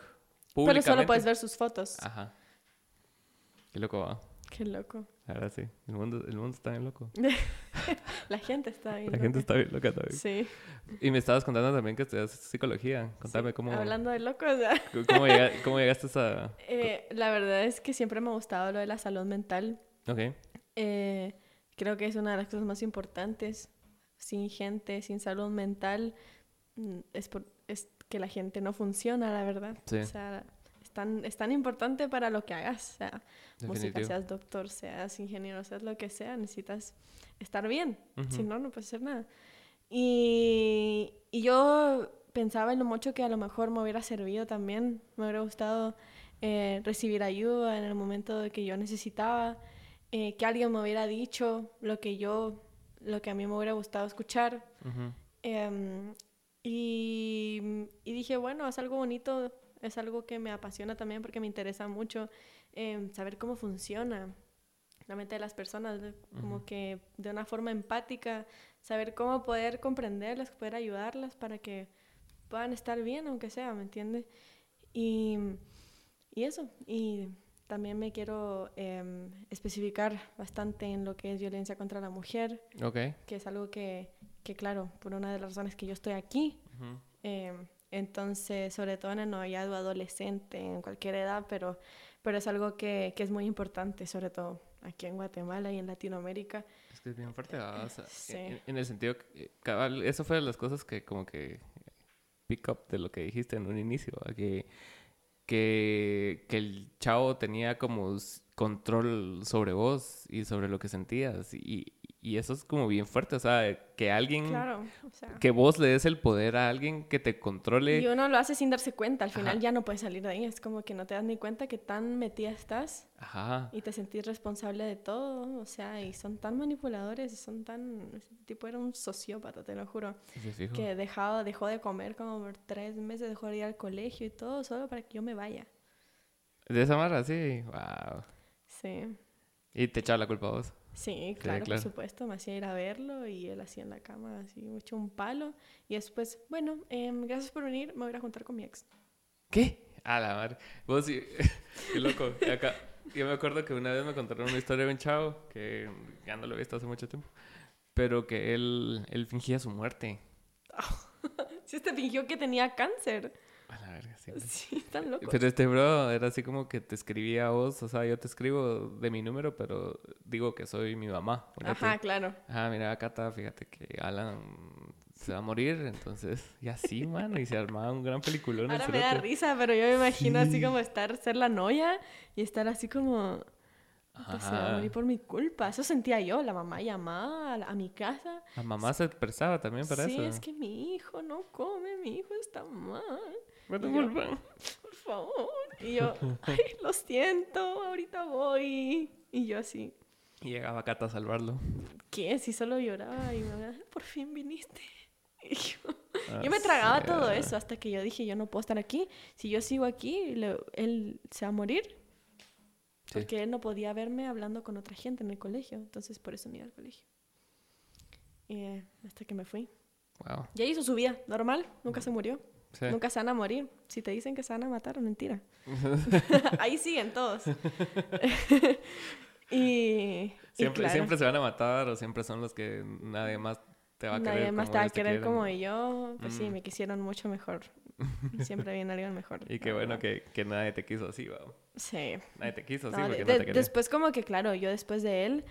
Pero solo puedes ver sus fotos. Ajá. Qué loco va. Qué loco. Ahora sí. El mundo, el mundo está bien loco. <laughs> La gente está bien. La gente está bien loca también. Sí. Y me estabas contando también que estudias psicología. Contame Sí. cómo, Hablando de locos, <laughs> cómo, cómo llegaste a esa... Eh, la verdad es que siempre me ha gustado lo de la salud mental. Ok. Eh, creo que es una de las cosas más importantes. Sin gente, sin salud mental, mm, es, por- es que la gente no funciona, la verdad. Sí. O sea, es tan, es tan importante para lo que hagas. O sea, música, Definitivo. seas doctor, seas ingeniero, seas lo que sea, necesitas estar bien. Si Ujú. no, no puedes hacer nada. Y, y yo pensaba en lo mucho que a lo mejor me hubiera servido también. Me hubiera gustado eh, recibir ayuda en el momento que yo necesitaba, eh, que alguien me hubiera dicho lo que yo, lo que a mí me hubiera gustado escuchar. Em, y, y dije, bueno, es algo bonito, es algo que me apasiona también porque me interesa mucho em, saber cómo funciona la mente de las personas, de- como que de una forma empática, saber cómo poder comprenderlas, poder ayudarlas para que puedan estar bien, aunque sea, ¿me entiendes? Y, y eso, y también me quiero em, especificar bastante en lo que es violencia contra la mujer, Ok. que es algo que, que, claro, por una de las razones que yo estoy aquí, Ujú. eh, entonces, sobre todo en el noviazgo adolescente, en cualquier edad, pero, pero es algo que, que es muy importante, sobre todo aquí en Guatemala y en Latinoamérica. Es que es bien fuerte. O sea, Sí. en, en el sentido, que, eh, cabal, eso fue de las cosas que como que pick up de lo que dijiste en un inicio, que, que, que el chavo tenía como control sobre vos y sobre lo que sentías y, y eso es como bien fuerte, o sea, que alguien, Claro, o sea, que vos le des el poder a alguien que te controle. y uno lo hace sin darse cuenta, al final Ajá. ya no puedes salir de ahí, es como que no te das ni cuenta que tan metida estás Ajá. y te sentís responsable de todo, o sea, y son tan manipuladores, y son tan... Ese tipo era un sociópata, te lo juro. Sí, que dejaba, dejó de comer como por tres meses, dejó de ir al colegio y todo, solo para que yo me vaya. De esa manera, sí, wow. Sí, Y te echaba la culpa a vos. Sí, claro, claro. por supuesto, me hacía ir a verlo y él hacía en la cama así, me echó un palo y después, bueno, em, gracias por venir, me voy a ir a juntar con mi ex. ¿Qué? A la madre. Vos sí. <laughs> Qué loco. Acá, yo me acuerdo que una vez me contaron una historia de un chavo que ya no lo he visto hace mucho tiempo. Pero que él, él fingía su muerte. <laughs> Sí, este fingió que tenía cáncer. A la verga, sí. Sí, están locos. Pero este bro era así como que te escribía a vos. O sea, yo te escribo de mi número, pero digo que soy mi mamá. Ajá, claro. Ah, mira, Cata, fíjate que Alan se va a morir. Entonces, y así, mano. Y se armaba un gran peliculón. el Ahora me da risa, pero yo me imagino así como estar, ser la noia y estar así como, pues se va a Ajá. morir por mi culpa. Eso sentía yo, la mamá llamaba a, la- a mi casa La mamá se expresaba también para sí, eso. es que mi hijo no come, mi hijo está mal, Me por favor. Y yo, <laughs> ay, lo siento, ahorita voy. Y yo así, Y llegaba Cata a salvarlo. ¿qué? Si solo lloraba y me por fin viniste. <laughs> Y yo, Ah, yo me tragaba sí, todo ah. eso hasta que yo dije, yo no puedo estar aquí. Si yo sigo aquí, le- él se va a morir. Sí. Porque él no podía verme hablando con otra gente en el colegio. Entonces, por eso me iba al colegio. Y, eh, hasta que me fui. Wow. Ya hizo su vida, normal. Nunca se murió. Sí. Nunca se van a morir. Si te dicen que se van a matar, mentira. <laughs> Ahí siguen todos. <laughs> y, y Siempre, claro, siempre se van a matar o siempre son los que nadie más te va a querer. nadie más como te va a te querer como yo. Pues sí, Mm. me quisieron mucho mejor. Siempre viene alguien mejor. <laughs> Y qué bueno que, que nadie te quiso así, va. Sí. Nadie te quiso así No, porque de- no te quería. después como que, claro, yo después de él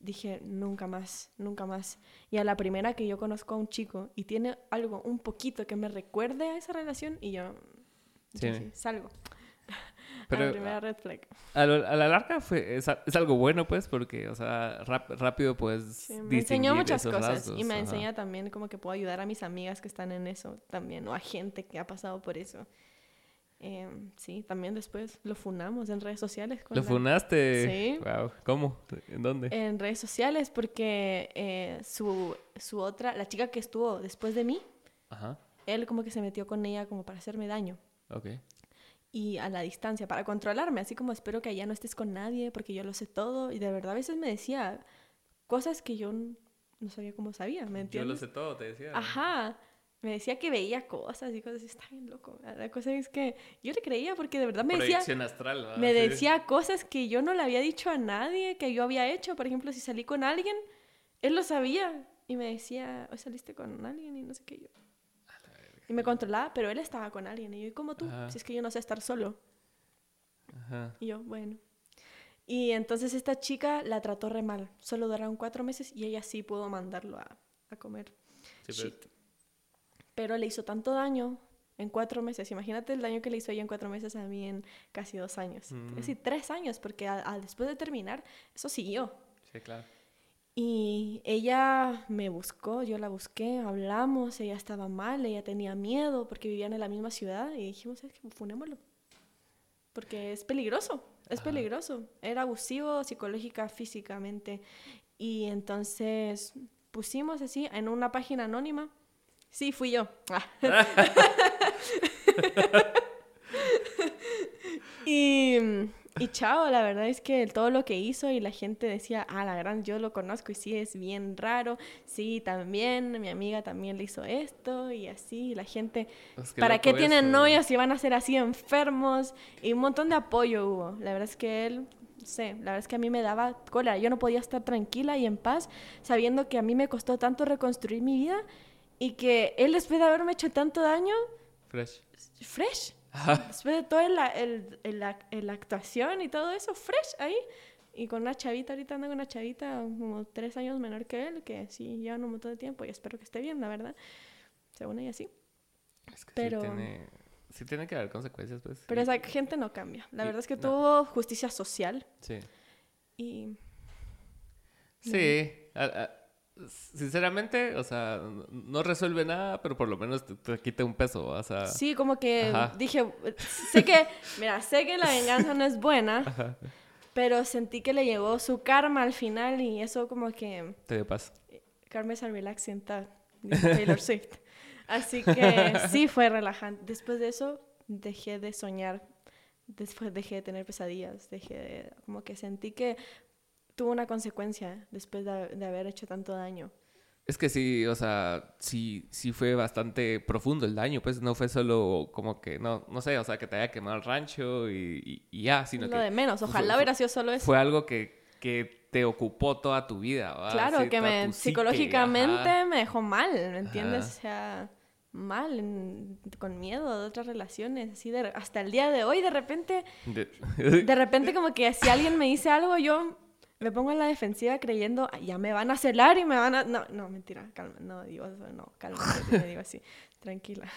dije, nunca más, nunca más. Y a la primera que yo conozco a un chico y tiene algo, un poquito que me recuerde a esa relación y yo, Sí. sí, salgo. <laughs> Pero, la primera red flag. A, la larga fue, es, algo bueno, pues, porque, o sea, rápido pues Me enseñó muchas cosas y me enseña también como que puedo ayudar a mis amigas que están en eso también, o a gente que ha pasado por eso. Eh, sí, también después lo funamos en redes sociales. ¿Lo funaste? Sí. Wow. ¿Cómo? ¿En dónde? En redes sociales porque eh, su, su otra, la chica que estuvo después de mí, Ajá. él como que se metió con ella como para hacerme daño. Ok. Y a la distancia, para controlarme, así como espero que allá no estés con nadie porque yo lo sé todo. Y de verdad a veces me decía cosas que yo no sabía cómo sabía, ¿me entiendes? Yo lo sé todo, te decía. Ajá me decía que veía cosas y cosas, y está bien loco. La cosa es que yo le creía porque de verdad me decía... astral, Me decía cosas que yo no le había dicho a nadie, que yo había hecho. Por ejemplo, si salí con alguien, él lo sabía. Y me decía, hoy saliste con alguien y no sé qué yo. Y me controlaba, pero él estaba con alguien. Y yo, ¿y como tú? Si es que yo no sé estar solo. Ajá. Y yo, bueno. Y entonces esta chica la trató re mal. Solo duraron cuatro meses y ella sí pudo mandarlo a, a comer. Sí, pero le hizo tanto daño en cuatro meses. Imagínate el daño que le hizo ella en cuatro meses a mí en casi dos años. Es decir, tres años, porque después de terminar, eso siguió. Sí, claro. Y ella me buscó, yo la busqué, hablamos, ella estaba mal, ella tenía miedo porque vivían en la misma ciudad y dijimos, es que funémoslo. Porque es peligroso, es peligroso. Era abusivo psicológica, físicamente. Y entonces pusimos así en una página anónima Sí, fui yo. <laughs> y, y chao, la verdad es que todo lo que hizo y la gente decía, ah, la gran, yo lo conozco y sí, es bien raro. Sí, también, mi amiga también le hizo esto y así. la gente, ¿para qué tienen novios si van a ser así enfermos? Y un montón de apoyo hubo. La verdad es que él sé, la verdad es que a mí me daba cola. Yo no podía estar tranquila y en paz sabiendo que a mí me costó tanto reconstruir mi vida y que él después de haberme hecho tanto daño... Fresh. Fresh. Después de toda la, el, el, actuación y todo eso, fresh ahí. Y con una chavita, ahorita ando con una chavita como tres años menor que él, que sí llevan un montón de tiempo y espero que esté bien, la verdad. Según ella sí. Es que pero... sí tiene, sí tiene que haber consecuencias, pues. Pero esa gente no cambia. La verdad es que tuvo justicia social. Sí. Y... Sí sinceramente, o sea, no resuelve nada, pero por lo menos te, quita un peso, o sea... Sí, como que dije, sé que, mira, sé que la venganza no es buena, <laughs> pero sentí que le llegó su karma al final y eso como que... Te dio paz. Karma es relaxing Taylor Swift. Así que sí fue relajante. Después de eso dejé de soñar, después dejé de tener pesadillas, dejé de... como que sentí que tuvo una consecuencia después de, haber hecho tanto daño. Es que sí, o sea, sí, sí fue bastante profundo el daño, pues no fue solo como que, no, no sé, o sea, que te haya quemado el rancho y, ya, sino Lo que... Lo de menos, ojalá hubiera sido solo eso. Fue algo que, que te ocupó toda tu vida, ¿verdad? Claro, que me, psicológicamente me dejó mal, ¿me entiendes? O sea, mal, con miedo de otras relaciones, así de, hasta el día de hoy, de repente, de repente como que si alguien me dice algo, yo me pongo en la defensiva creyendo, ya me van a celar y me van a... No, no, mentira, calma, no digo eso, no, calma, me digo así, <laughs> tranquila.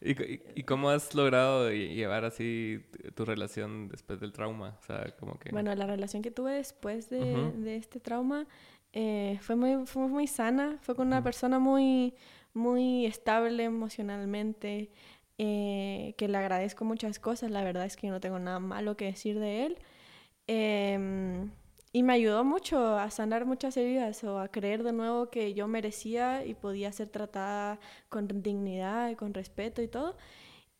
¿Y, cómo has logrado llevar así tu relación después del trauma? O sea, como que... Bueno, la relación que tuve después de, de este trauma eh, fue, muy, fue muy sana, fue con una persona muy, muy estable emocionalmente, eh, que le agradezco muchas cosas, la verdad es que yo no tengo nada malo que decir de él. Eh, y me ayudó mucho a sanar muchas heridas o a creer de nuevo que yo merecía y podía ser tratada con dignidad y con respeto y todo.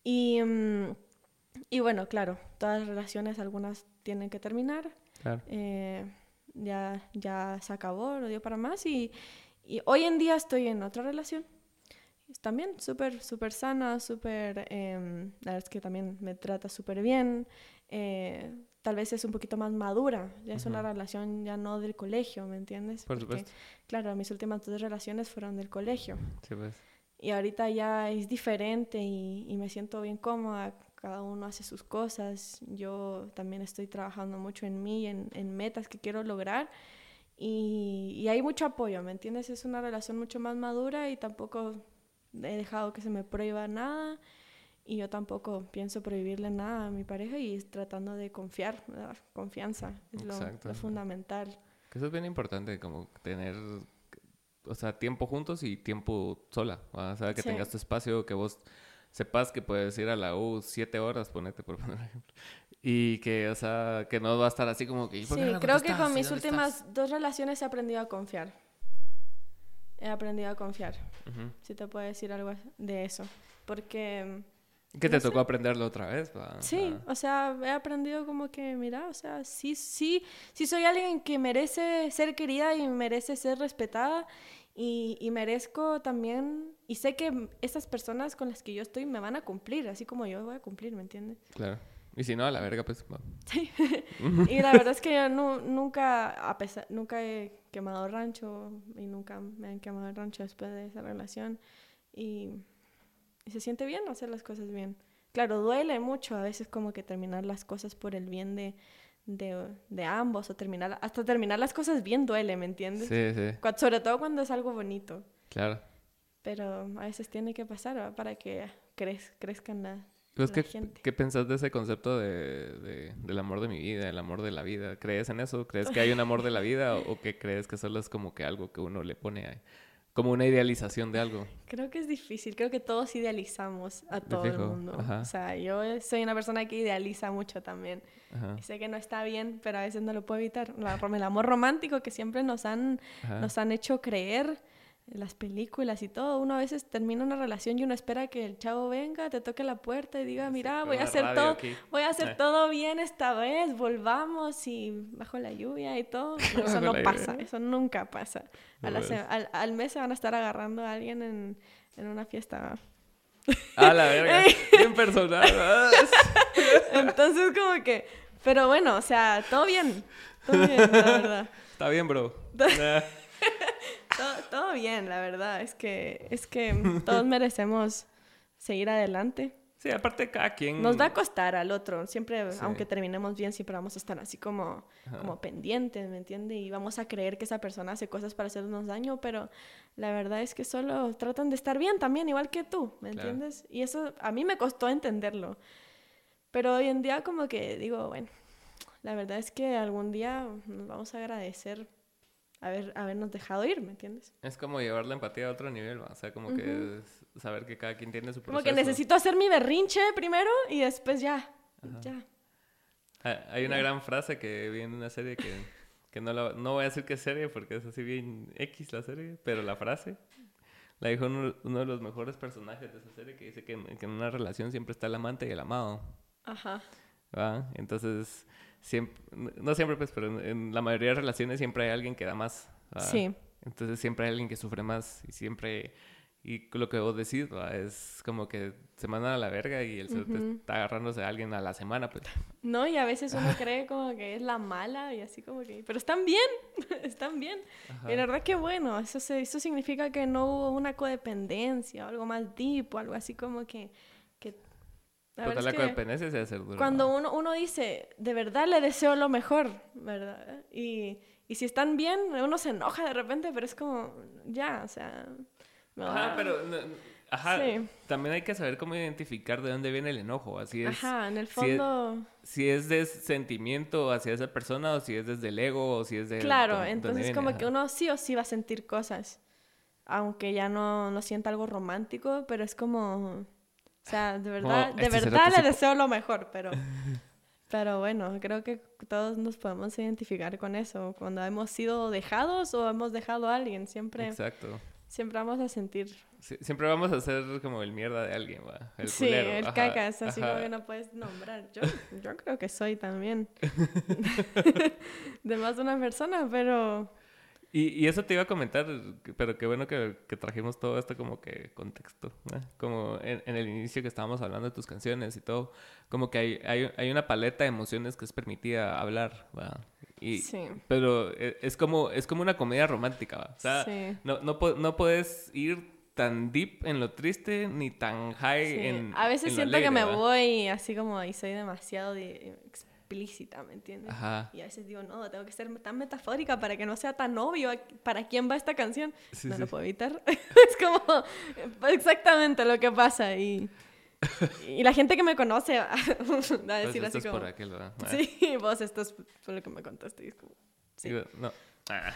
Y, mm, y bueno, claro, todas las relaciones, algunas tienen que terminar. Eh, ya, ya se acabó, no dio para más. Y, y, hoy en día estoy en otra relación. También súper, súper sana, súper... Em, la verdad es que también me trata súper bien. Eh, tal vez es un poquito más madura, ya es una relación ya no del colegio, ¿me entiendes? Por supuesto. Claro, mis últimas dos relaciones fueron del colegio. Sí, pues. Y ahorita ya es diferente y, me siento bien cómoda, cada uno hace sus cosas, yo también estoy trabajando mucho en mí, en, en metas que quiero lograr y, y hay mucho apoyo, ¿me entiendes? Es una relación mucho más madura y tampoco he dejado que se me prueba nada y yo tampoco pienso prohibirle nada a mi pareja y tratando de confiar, confianza es lo, fundamental. Que eso es bien importante, como tener, o sea, tiempo juntos y tiempo sola, o sea, que tengas tu espacio, que vos sepas que puedes ir a la U siete horas, ponete por ejemplo, y que, o sea, que no va a estar así como que... Sí, creo que con mis últimas dos relaciones he aprendido a confiar. He aprendido a confiar, si te puedo decir algo de eso, porque que te tocó aprenderlo otra vez. Sí, o sea, he aprendido como que, mira, o sea, sí, sí, sí soy alguien que merece ser querida y merece ser respetada y, y merezco también, y sé que estas personas con las que yo estoy me van a cumplir, así como yo voy a cumplir, ¿me entiendes? Claro. Y si no, a la verga, pues. Sí. <laughs> y la verdad es que yo no, nunca, a pesar, nunca he quemado rancho y nunca me han quemado el rancho después de esa relación. Y y se siente bien hacer las cosas bien. Claro, duele mucho a veces como que terminar las cosas por el bien de, de, ambos o terminar, hasta terminar las cosas bien duele, ¿me entiendes? Sí, sí. sobre todo cuando es algo bonito. Claro. Pero a veces tiene que pasar para que crez, crezcan la, pues qué, gente. ¿Qué pensás de ese concepto de, del amor de mi vida, el amor de la vida? ¿Crees en eso? ¿Crees que hay un amor de la vida o, o que crees que solo es como que algo que uno le pone ahí? Como una idealización de algo. Creo que es difícil, creo que todos idealizamos a todo el mundo. O sea, yo soy una persona que idealiza mucho también. sé que no está bien, pero a veces no lo puedo evitar. El amor romántico que siempre nos han, nos han hecho creer las películas y todo, uno a veces termina una relación y uno espera que el chavo venga, te toque la puerta y diga, mira, voy a hacer todo, voy a hacer todo bien esta vez, volvamos y bajo la lluvia y todo. <laughs> eso no pasa, eso nunca pasa. al, al, mes se van a estar agarrando a alguien en, en una fiesta. Ah, la verga, <laughs> bien personal. <laughs> Entonces como que, pero bueno, o sea, todo bien, todo bien, la verdad. Está bien, bro todo, bien, la verdad. Es que, es que todos <laughs> merecemos seguir adelante. Sí, aparte cada quien... Nos va a costar al otro. Siempre, aunque terminemos bien, siempre vamos a estar así como, como pendientes, ¿me entiendes? Y vamos a creer que esa persona hace cosas para hacernos daño, pero la verdad es que solo tratan de estar bien también, igual que tú, ¿me entiendes? Y eso a mí me costó entenderlo. Pero hoy en día como que digo, bueno, la verdad es que algún día nos vamos a agradecer haber, habernos dejado ir, ¿me entiendes? Es como llevar la empatía a otro nivel, o sea, como que saber que cada quien tiene su proceso. Como que necesito hacer mi berrinche primero y después ya, ya. Ah, hay una gran frase que vi en una serie que, que no, la, no voy a decir es serie porque es así bien X la serie, pero la frase la dijo uno, de los mejores personajes de esa serie que dice que, que en una relación siempre está el amante y el amado. Ajá. ¿Va? Entonces siempre, no siempre pues, pero en, la mayoría de relaciones siempre hay alguien que da más. Sí. Entonces siempre hay alguien que sufre más y siempre, y lo que vos decís, es como que se mandan a la verga y el uh está agarrándose a alguien a la semana, pues. No, y a veces uno <laughs> cree como que es la mala y así como que, pero están bien, <laughs> están bien. Y la verdad que bueno, eso, eso significa que no hubo una codependencia o algo más deep o algo así como que cuando uno, uno dice, de verdad le deseo lo mejor, ¿verdad? Y, y si están bien, uno se enoja de repente, pero es como, ya, o sea... Ajá, pero... Ajá, también hay que saber cómo identificar de dónde viene el enojo. Así es. Ajá, en el fondo. Si es, de sentimiento hacia esa persona, o si es desde el ego, o si es de. Claro, entonces como que uno sí o sí va a sentir cosas. Aunque ya no, no sienta algo romántico, pero es como. O sea, de verdad, de este verdad le deseo lo mejor, pero, <laughs> pero bueno, creo que todos nos podemos identificar con eso. Cuando hemos sido dejados o hemos dejado a alguien, siempre, Exacto. siempre vamos a sentir. siempre vamos a ser como el mierda de alguien, ¿va? El sí, el caca, es así como que no puedes nombrar. Yo, yo creo que soy también <laughs> <laughs> de más de una persona, pero y, y, eso te iba a comentar, pero qué bueno que, que trajimos todo esto como que contexto, como en, en, el inicio que estábamos hablando de tus canciones y todo, como que hay, hay, hay una paleta de emociones que es permitida hablar, Y, sí. Pero e, es como, es como una comedia romántica, o sea, no, no, no puedes ir tan deep en lo triste ni tan high en A veces siento que me voy así como y soy demasiado de, explícita, ¿me entiendes? Y a veces digo, no, tengo que ser tan metafórica para que no sea tan obvio para quién va esta canción. no lo puedo evitar. <laughs> es como exactamente lo que pasa y, y la gente que me conoce va, <laughs> a Pues decir esto así es como... por aquel, ¿verdad? Ah, Sí, vos, esto es por lo que me contaste. y es como, sí, digo, no. <laughs> Ah.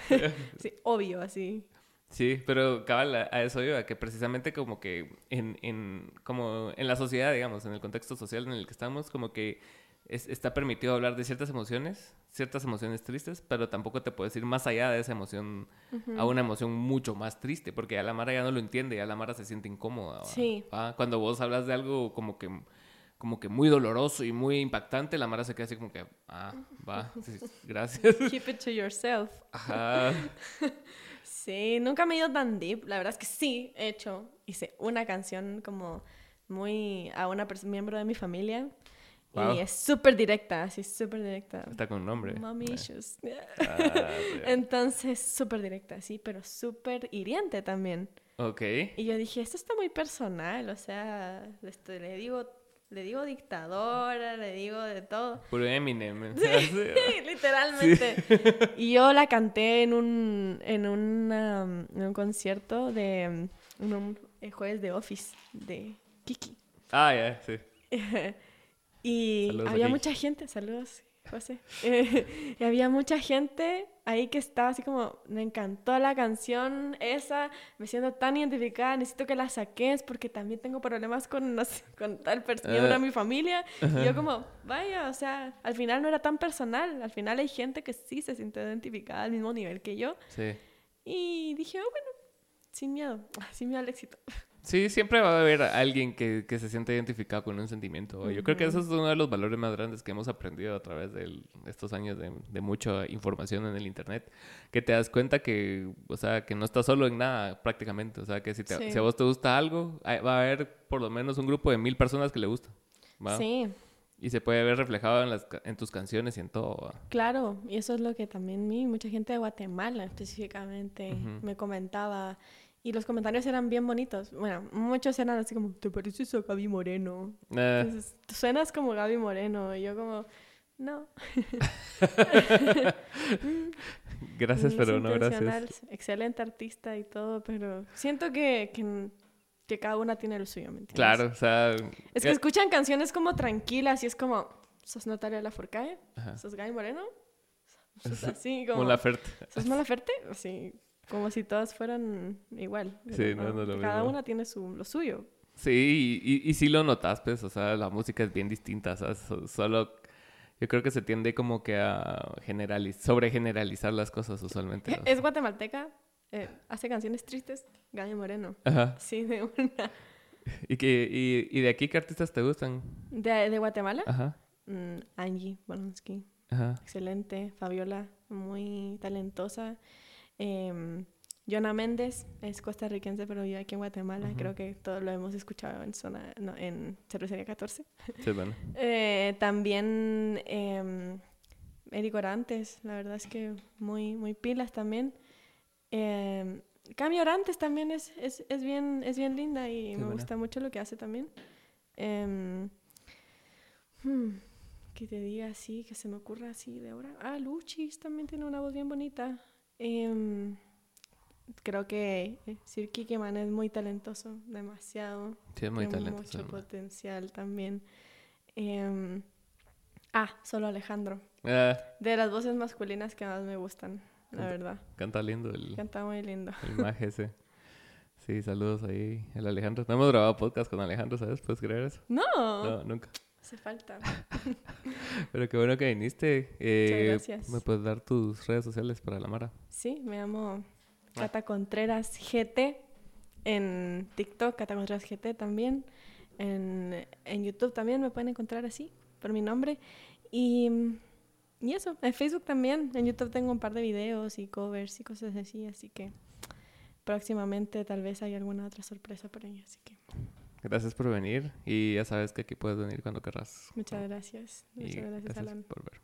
sí, obvio, así. Sí, pero cabal, a eso iba, que precisamente como que en, en, como en la sociedad, digamos, en el contexto social en el que estamos, como que es- está permitido hablar de ciertas emociones, ciertas emociones tristes, pero tampoco te puedes ir más allá de esa emoción a una emoción mucho más triste, porque a la Mara ya no lo entiende, ya la Mara se siente incómoda. Sí. ¿Va? Cuando vos hablas de algo como que como que muy doloroso y muy impactante, la Mara se queda así como que, ah, va, sí, <laughs> gracias. Keep it to yourself. Ajá. <laughs> Sí, nunca me he ido tan deep. La verdad es que sí, he hecho. Hice una canción como muy a una miembro de mi familia. Wow. Y es súper directa, así súper directa. Está con nombre. Mommy Ah, <laughs> issues. sí. Entonces, súper directa, sí, pero súper hiriente también. Ok. Y yo dije, esto está muy personal, o sea, esto- le digo, le digo dictadora, le digo de todo. Puro Eminem. <laughs> <laughs> Sí, literalmente. Y yo la canté en un, en una, en un concierto de en un eh, jueves de Office de Kiki. Ah, ya, sí. Y Saludos había mucha gente, saludos, José. Eh, <laughs> y había mucha gente ahí que estaba así como, me encantó la canción esa, me siento tan identificada, necesito que la saques porque también tengo problemas con, no sé, con tal persona Ah. de mi familia. Y yo como, vaya, o sea, al final no era tan personal, al final hay gente que sí se siente identificada al mismo nivel que yo. Sí. Y dije, oh, bueno, sin miedo, <laughs> sin miedo al éxito. Sí, siempre va a haber alguien que, que se siente identificado con un sentimiento. Yo creo que eso es uno de los valores más grandes que hemos aprendido a través de estos años de, de mucha información en el Internet. Que te das cuenta que, o sea, que no estás solo en nada prácticamente. O sea, que si, te- Sí. si a vos te gusta algo, va a haber por lo menos un grupo de mil personas que le gusta. ¿va? Sí, Y se puede ver reflejado en, las, en tus canciones y en todo. ¿va? claro, y eso es lo que también mi, mucha gente de Guatemala específicamente Ujú. me comentaba. Y los comentarios eran bien bonitos. Bueno, muchos eran así como, ¿te pareces a Gaby Moreno? Eh, Entonces, "Tú suenas como Gaby Moreno. Y yo como, no. <laughs> gracias, es pero no gracias. Excelente artista y todo, pero siento que, que, que cada una tiene lo suyo, ¿me entiendes? Claro, o sea... Es que eh, escuchan canciones como tranquilas y es como, ¿sos Natalia Lafourcade? ¿Sos Gaby Moreno? ¿Sos así como, Como la Fert. ¿sos Mala Ferte? Así, como si todas fueran igual. Sí, no, no lo Cada mismo. una tiene su, lo suyo. Sí, y, y, y sí lo notas, pues, o sea, la música es bien distinta, Solo, yo creo que se tiende como que a generalizar, sobre generalizar las cosas usualmente. ¿no? Es guatemalteca, eh, hace canciones tristes, Gaby Moreno. Ajá. Sí, de una. <laughs> ¿Y, que, y, y de aquí qué artistas te gustan? ¿De, de Guatemala? Ajá, Mm, Angie Bolonsky, ajá. excelente. Fabiola, muy talentosa. Em, Jonah Méndez es costarricense, pero vive aquí en Guatemala. Creo que todos lo hemos escuchado en zona, no, en Cervecería 14. Sí, bueno. <laughs> Eh, también eh, Eric Orantes, la verdad es que muy, muy pilas también. Eh, Cami Orantes también es, es, es bien, es bien linda y me gusta mucho lo que hace también. Hmm, que te diga así, que se me ocurra así de ahora. Ah, Luchis también tiene una voz bien bonita. Em, creo que eh, Sir Kikeman es muy talentoso, demasiado. Sí, es muy Tiene talentoso. mucho potencial también. Em, ah, solo Alejandro. Ah, De las voces masculinas que más me gustan, la Canta- verdad. canta lindo el, Canta muy lindo. el <laughs> maje ese. Sí, saludos ahí, el Alejandro. No hemos grabado podcast con Alejandro, ¿sabes? ¿Puedes creer eso? No, No, nunca. Hace falta. <laughs> Pero qué bueno que viniste. Eh, gracias. ¿Me puedes dar tus redes sociales para la Mara? Sí, me llamo Ah. Cata Contreras GT en TikTok, Cata Contreras GT también. En, en YouTube también me pueden encontrar así, por mi nombre. Y, y eso, en Facebook también. En YouTube tengo un par de videos y covers y cosas así, así que próximamente tal vez hay alguna otra sorpresa por ahí. Así que Gracias por venir y ya sabes que aquí puedes venir cuando querrás. muchas gracias. Muchas gracias, Alan. por ver.